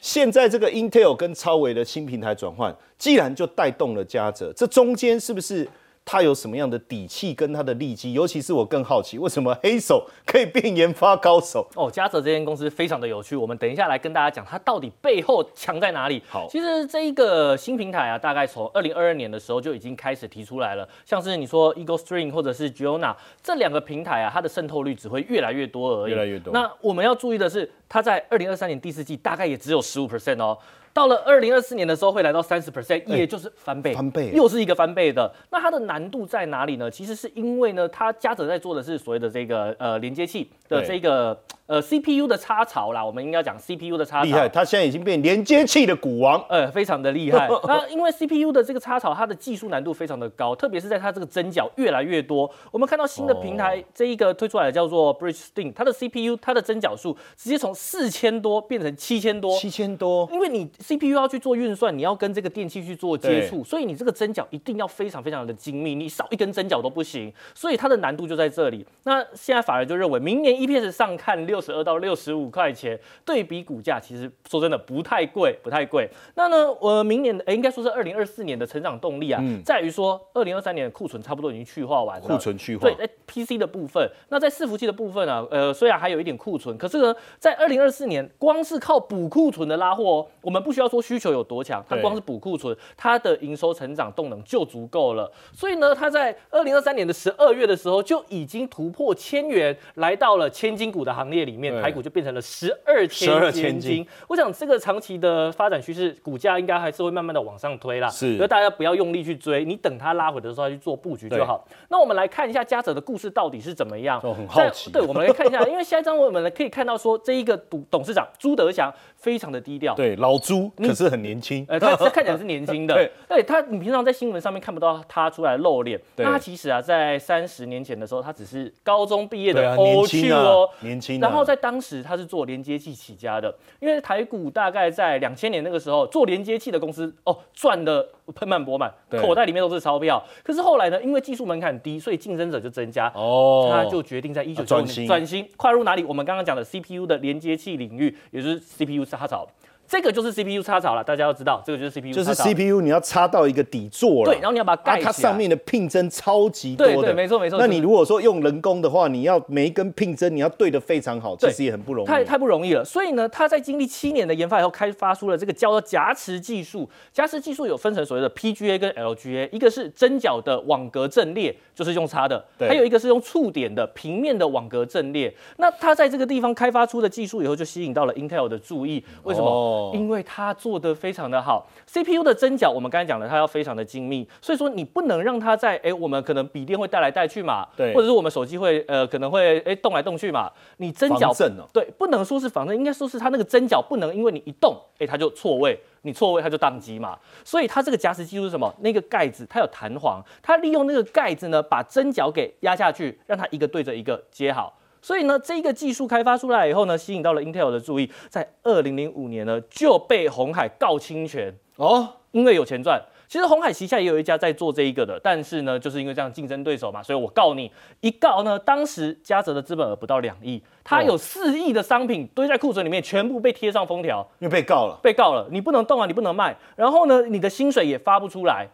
[SPEAKER 1] 现在这个 Intel 跟超微的新平台转换，既然就带动了嘉泽，这中间是不是？他有什么样的底气跟他的利基？尤其是我更好奇，为什么黑手可以变研发高手？
[SPEAKER 2] 哦，嘉泽这间公司非常的有趣，我们等一下来跟大家讲，它到底背后强在哪里？
[SPEAKER 1] 好，
[SPEAKER 2] 其实这一个新平台啊，大概从二零二二年的时候就已经开始提出来了，像是你说 Eagle Stream 或者是 Giona 这两个平台啊，它的渗透率只会越来越多而
[SPEAKER 1] 已，越来越多。
[SPEAKER 2] 那我们要注意的是，它在二零二三年第四季大概也只有十五 percent 哦。到了二零二四年的时候，会来到三十 percent，也就是翻倍，
[SPEAKER 1] 翻倍，
[SPEAKER 2] 又是一个翻倍的。那它的难度在哪里呢？其实是因为呢，它嘉泽在做的是所谓的这个呃连接器的这个呃 CPU 的插槽啦，我们应该讲 CPU 的插槽。
[SPEAKER 1] 厉害，它现在已经变连接器的股王。
[SPEAKER 2] 呃，非常的厉害。那因为 CPU 的这个插槽，它的技术难度非常的高，特别是在它这个针脚越来越多。我们看到新的平台这一个推出来的叫做 Bridgestone，它的 CPU 它的针脚数直接从四千多变成七千多。
[SPEAKER 1] 七千多，
[SPEAKER 2] 因为你 CPU 要去做运算，你要跟这个电器去做接触，所以你这个针脚一定要非常非常的精密，你少一根针脚都不行。所以它的难度就在这里。那现在反而就认为，明年 EPS 上看六十二到六十五块钱，对比股价，其实说真的不太贵，不太贵。那呢，我明年的，应该说是二零二四年的成长动力啊，在于说二零二三年的库存差不多已经去化完了，
[SPEAKER 1] 库存去化。
[SPEAKER 2] 对，在 PC 的部分，那在伺服器的部分啊，呃，虽然还有一点库存，可是呢，在二零二四年，光是靠补库存的拉货哦，我们不需要说需求有多强，它光是补库存，它的营收成长动能就足够了。所以呢，它在二零二三年的十二月的时候就已经突破千元，来到了千金股的行列里面，台股就变成了十二千千金。我想这个长期的发展趋势，股价应该还是会慢慢的往上推啦。
[SPEAKER 1] 是，
[SPEAKER 2] 所以大家不要用力去追，你等它拉回的时候去做布局就好。那我们来看一下嘉泽的故事到底是怎么样？
[SPEAKER 1] 很好奇。
[SPEAKER 2] 对，我们来看一下，因为下一张我们可以看到说，这一个董董事长朱德祥非常的低调。
[SPEAKER 1] 对，老朱可是很年轻。
[SPEAKER 2] 呃，他看起来是 年轻的。对，对他，你平常在新闻上面看不到他出来露脸。那他其实啊，在三十年前的时候，他只是高中毕业的欧去哦，
[SPEAKER 1] 年轻。
[SPEAKER 2] 然后在当时他是做连接器起家的，因为台股大概在两千年那个时候做连接器的公司哦，赚的盆满钵满，口袋里面都是钞票。可是后来呢，因为技术门槛低，所以竞争者就增加哦，他就决定在一九九五年转型，跨入哪里？我们刚刚讲的 CPU 的连接器领域，也就是 CPU 插槽。这个就是 CPU 插槽了，大家要知道，这个就是 CPU。
[SPEAKER 1] 就是 CPU，你要插到一个底座
[SPEAKER 2] 了。对，然后你要把它盖起
[SPEAKER 1] 来。它上面的拼针超级多的。
[SPEAKER 2] 对对，没错没错。
[SPEAKER 1] 那你如果说用人工的话，你要每一根拼针你要对的非常好，其实也很不容易。
[SPEAKER 2] 太太不容易了。所以呢，他在经历七年的研发以后，开发出了这个叫做夹持技术。夹持技术有分成所谓的 PGA 跟 LGA，一个是针脚的网格阵列，就是用插的；还有一个是用触点的平面的网格阵列。那他在这个地方开发出的技术以后，就吸引到了 Intel 的注意。为什么？因为它做的非常的好，CPU 的针脚我们刚才讲了，它要非常的精密，所以说你不能让它在哎，我们可能笔电会带来带去嘛，
[SPEAKER 1] 对，
[SPEAKER 2] 或者是我们手机会呃可能会哎动来动去嘛，你针脚对，不能说是防震，应该说是它那个针脚不能因为你一动哎它就错位，你错位它就宕机嘛，所以它这个夹持技术是什么？那个盖子它有弹簧，它利用那个盖子呢把针脚给压下去，让它一个对着一个接好。所以呢，这个技术开发出来以后呢，吸引到了 Intel 的注意，在二零零五年呢就被红海告侵权。哦，因为有钱赚。其实红海旗下也有一家在做这一个的，但是呢，就是因为这样竞争对手嘛，所以我告你一告呢，当时嘉泽的资本额不到两亿，他有四亿的商品堆在库存里面，全部被贴上封条，
[SPEAKER 1] 因为被告了，
[SPEAKER 2] 被告了，你不能动啊，你不能卖，然后呢，你的薪水也发不出来，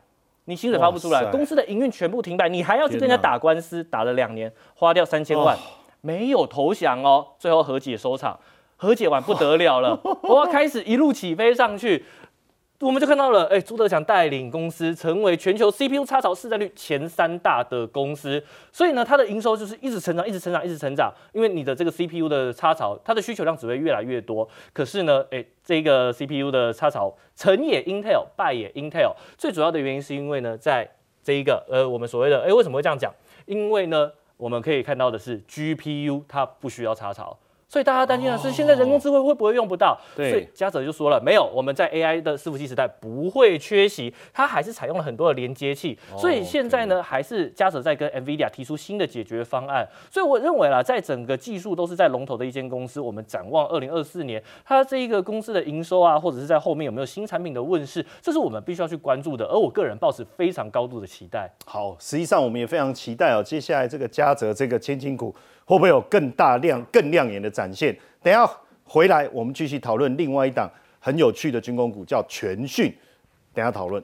[SPEAKER 2] 你薪水发不出来，公司的营运全部停摆，你还要去跟人家打官司，打了两年，花掉三千万。没有投降哦，最后和解收场，和解完不得了了，我要开始一路起飞上去，我们就看到了，哎，朱德强带领公司成为全球 CPU 插槽市占率前三大的公司，所以呢，它的营收就是一直成长，一直成长，一直成长，因为你的这个 CPU 的插槽，它的需求量只会越来越多。可是呢，哎，这个 CPU 的插槽成也 Intel，败也 Intel，最主要的原因是因为呢，在这一个呃，我们所谓的，哎，为什么会这样讲？因为呢。我们可以看到的是，GPU 它不需要插槽。所以大家担心的是，现在人工智慧会不会用不到？所以嘉泽就说了，没有，我们在 AI 的伺服器时代不会缺席，它还是采用了很多的连接器。所以现在呢，还是嘉泽在跟 NVIDIA 提出新的解决方案。所以我认为啦，在整个技术都是在龙头的一间公司，我们展望二零二四年，它这一个公司的营收啊，或者是在后面有没有新产品的问世，这是我们必须要去关注的。而我个人抱持非常高度的期待。
[SPEAKER 1] 好，实际上我们也非常期待哦，接下来这个嘉泽这个千金股。会不会有更大量、更亮眼的展现？等下回来，我们继续讨论另外一档很有趣的军工股，叫全讯。等下讨论。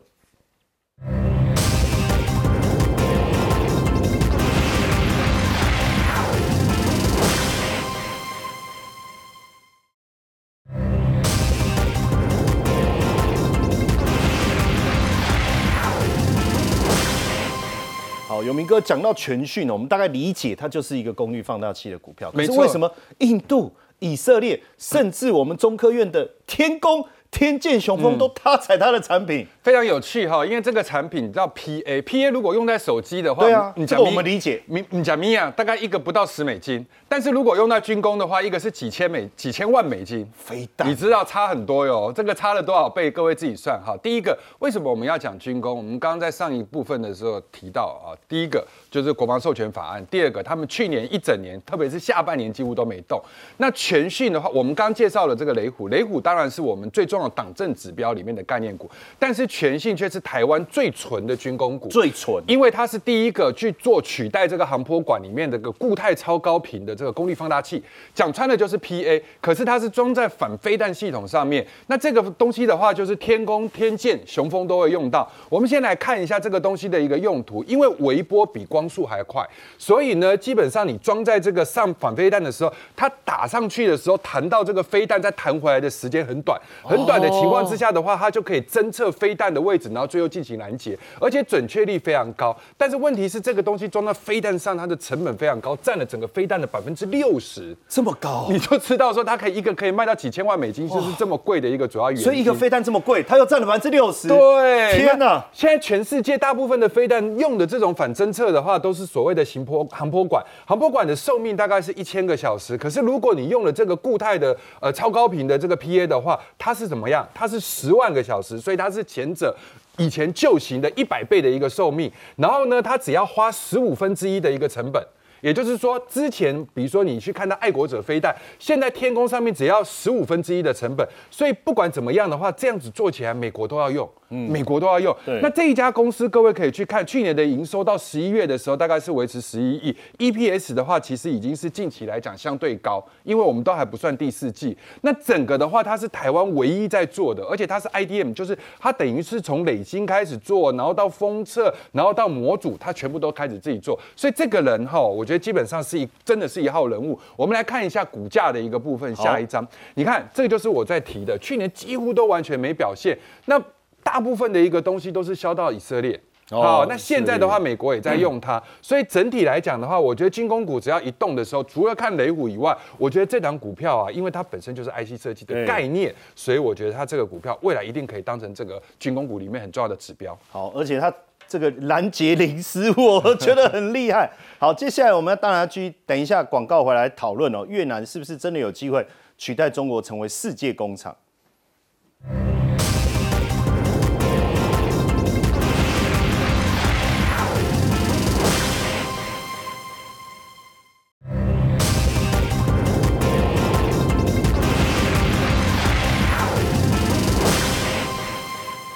[SPEAKER 1] 永明哥讲到全讯呢我们大概理解它就是一个功率放大器的股票。可是为什么印度、以色列，甚至我们中科院的天宫天剑雄风都他踩他的产品，
[SPEAKER 4] 非常有趣哈，因为这个产品叫 PA，PA 如果用在手机的话，
[SPEAKER 1] 对啊，
[SPEAKER 4] 你
[SPEAKER 1] 这个我们理解，
[SPEAKER 4] 你你讲米啊，大概一个不到十美金，但是如果用在军工的话，一个是几千美几千万美金，
[SPEAKER 1] 飞弹，
[SPEAKER 4] 你知道差很多哟，这个差了多少倍？各位自己算哈。第一个，为什么我们要讲军工？我们刚刚在上一部分的时候提到啊，第一个就是国防授权法案，第二个他们去年一整年，特别是下半年几乎都没动。那全讯的话，我们刚介绍了这个雷虎，雷虎当然是我们最重要的党政指标里面的概念股，但是全讯却是台湾最纯的军工股，
[SPEAKER 1] 最纯，
[SPEAKER 4] 因为它是第一个去做取代这个航波管里面的个固态超高频的这个功率放大器，讲穿了就是 PA，可是它是装在反飞弹系统上面。那这个东西的话，就是天宫、天剑、雄风都会用到。我们先来看一下这个东西的一个用途，因为微波比光速还快，所以呢，基本上你装在这个上反飞弹的时候，它打上去的时候弹到这个飞弹再弹回来的时间很短，很短的情况之下的话，它就可以侦测飞弹的位置，然后最后进行拦截，而且准确率非常高。但是问题是，这个东西装到飞弹上，它的成本非常高，占了整个飞弹的百分之六十，
[SPEAKER 1] 这么高，
[SPEAKER 4] 你就知道说它可以一个可以卖到几千万美金，就是这么贵的一个主要原因。
[SPEAKER 1] 所以一个飞弹这么贵，它又占了百分之六十。
[SPEAKER 4] 对，
[SPEAKER 1] 天哪！
[SPEAKER 4] 现在全世界大部分的飞弹用的这种反侦测的话，都是所谓的行波航波管，航波管的寿命大概是一千个小时。可是如果你用了这个固态的呃超高频的这个 PA 的话，它是怎么样？它是十万个小时，所以它是前者。以前旧型的一百倍的一个寿命，然后呢，它只要花十五分之一的一个成本，也就是说，之前比如说你去看到爱国者飞弹，现在天空上面只要十五分之一的成本，所以不管怎么样的话，这样子做起来，美国都要用。嗯美国都要用。那这一家公司，各位可以去看去年的营收到十一月的时候，大概是维持十一亿。EPS 的话，其实已经是近期来讲相对高，因为我们都还不算第四季。那整个的话，它是台湾唯一在做的，而且它是 IDM，就是它等于是从累晶开始做，然后到封测，然后到模组，它全部都开始自己做。所以这个人哈，我觉得基本上是一真的是一号人物。我们来看一下股价的一个部分，下一张，你看这个就是我在提的，去年几乎都完全没表现。那大部分的一个东西都是销到以色列，哦，那现在的话，美国也在用它，所以整体来讲的话，我觉得军工股只要一动的时候，除了看雷虎以外，我觉得这档股票啊，因为它本身就是 IC 设计的概念，所以我觉得它这个股票未来一定可以当成这个军工股里面很重要的指标。
[SPEAKER 1] 好，而且它这个拦截零失误，我觉得很厉害。好，接下来我们当然去等一下广告回来讨论哦，越南是不是真的有机会取代中国成为世界工厂？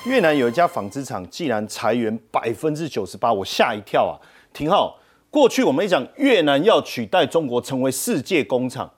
[SPEAKER 1] 越南有一家纺织厂，竟然裁员百分之九十八，我吓一跳啊！廷浩。过去我们一讲越南要取代中国成为世界工厂，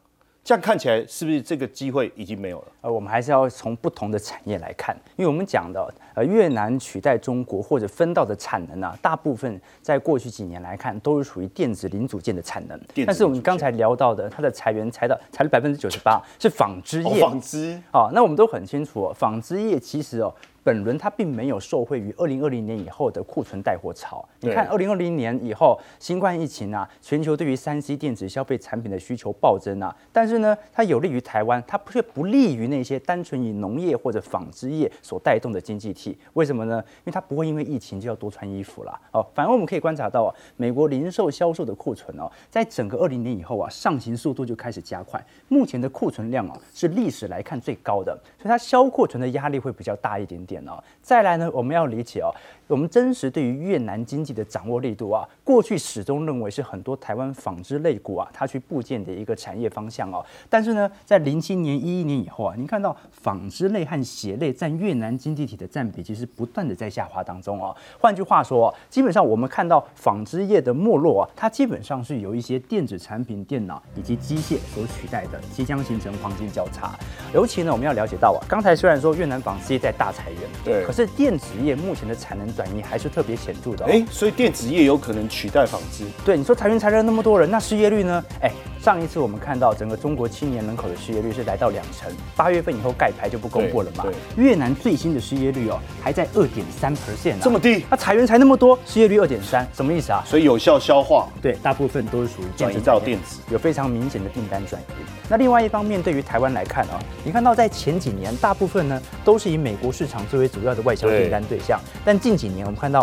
[SPEAKER 1] 这样看起来是不是这个机会已经没有了？
[SPEAKER 3] 呃，我们还是要从不同的产业来看，因为我们讲的呃越南取代中国或者分到的产能啊，大部分在过去几年来看都是属于电子零组件的产能。但是我们刚才聊到的，它的裁员裁到裁了百分之九十八，是纺织业。
[SPEAKER 1] 纺织。
[SPEAKER 3] 哦，那我们都很清楚，哦纺织业其实哦。本轮它并没有受惠于二零二零年以后的库存带货潮。你看，二零二零年以后，新冠疫情啊，全球对于三 C 电子消费产品的需求暴增啊。但是呢，它有利于台湾，它却不利于那些单纯以农业或者纺织业所带动的经济体。为什么呢？因为它不会因为疫情就要多穿衣服了。哦，反而我们可以观察到啊，美国零售销售的库存哦，在整个二零年以后啊，上行速度就开始加快。目前的库存量啊，是历史来看最高的，所以它销库存的压力会比较大一点点。再来呢，我们要理解哦，我们真实对于越南经济的掌握力度啊，过去始终认为是很多台湾纺织类股啊，它去部件的一个产业方向哦。但是呢，在零七年、一一年以后啊，您看到纺织类和鞋类占越南经济体的占比，其实不断的在下滑当中哦。换句话说，基本上我们看到纺织业的没落啊，它基本上是由一些电子产品、电脑以及机械所取代的，即将形成黄金交叉。尤其呢，我们要了解到啊，刚才虽然说越南纺织业在大裁员。对。可是电子业目前的产能转移还是特别显著的。
[SPEAKER 1] 哎，所以电子业有可能取代纺织。
[SPEAKER 3] 对，你说裁员裁了那么多人，那失业率呢？哎，上一次我们看到整个中国青年人口的失业率是来到两成，八月份以后盖牌就不公布了嘛。越南最新的失业率哦，还在二点三 percent，
[SPEAKER 1] 这么低。
[SPEAKER 3] 那裁员才那么多，失业率二点三，什么意思啊？
[SPEAKER 1] 所以有效消化。
[SPEAKER 3] 对，大部分都是属于
[SPEAKER 1] 转移到电子，
[SPEAKER 3] 有非常明显的订单转移。那另外一方面，对于台湾来看啊，你看到在前几年，大部分呢都是以美国市场作为主要的外销订单对象，但近几年我们看到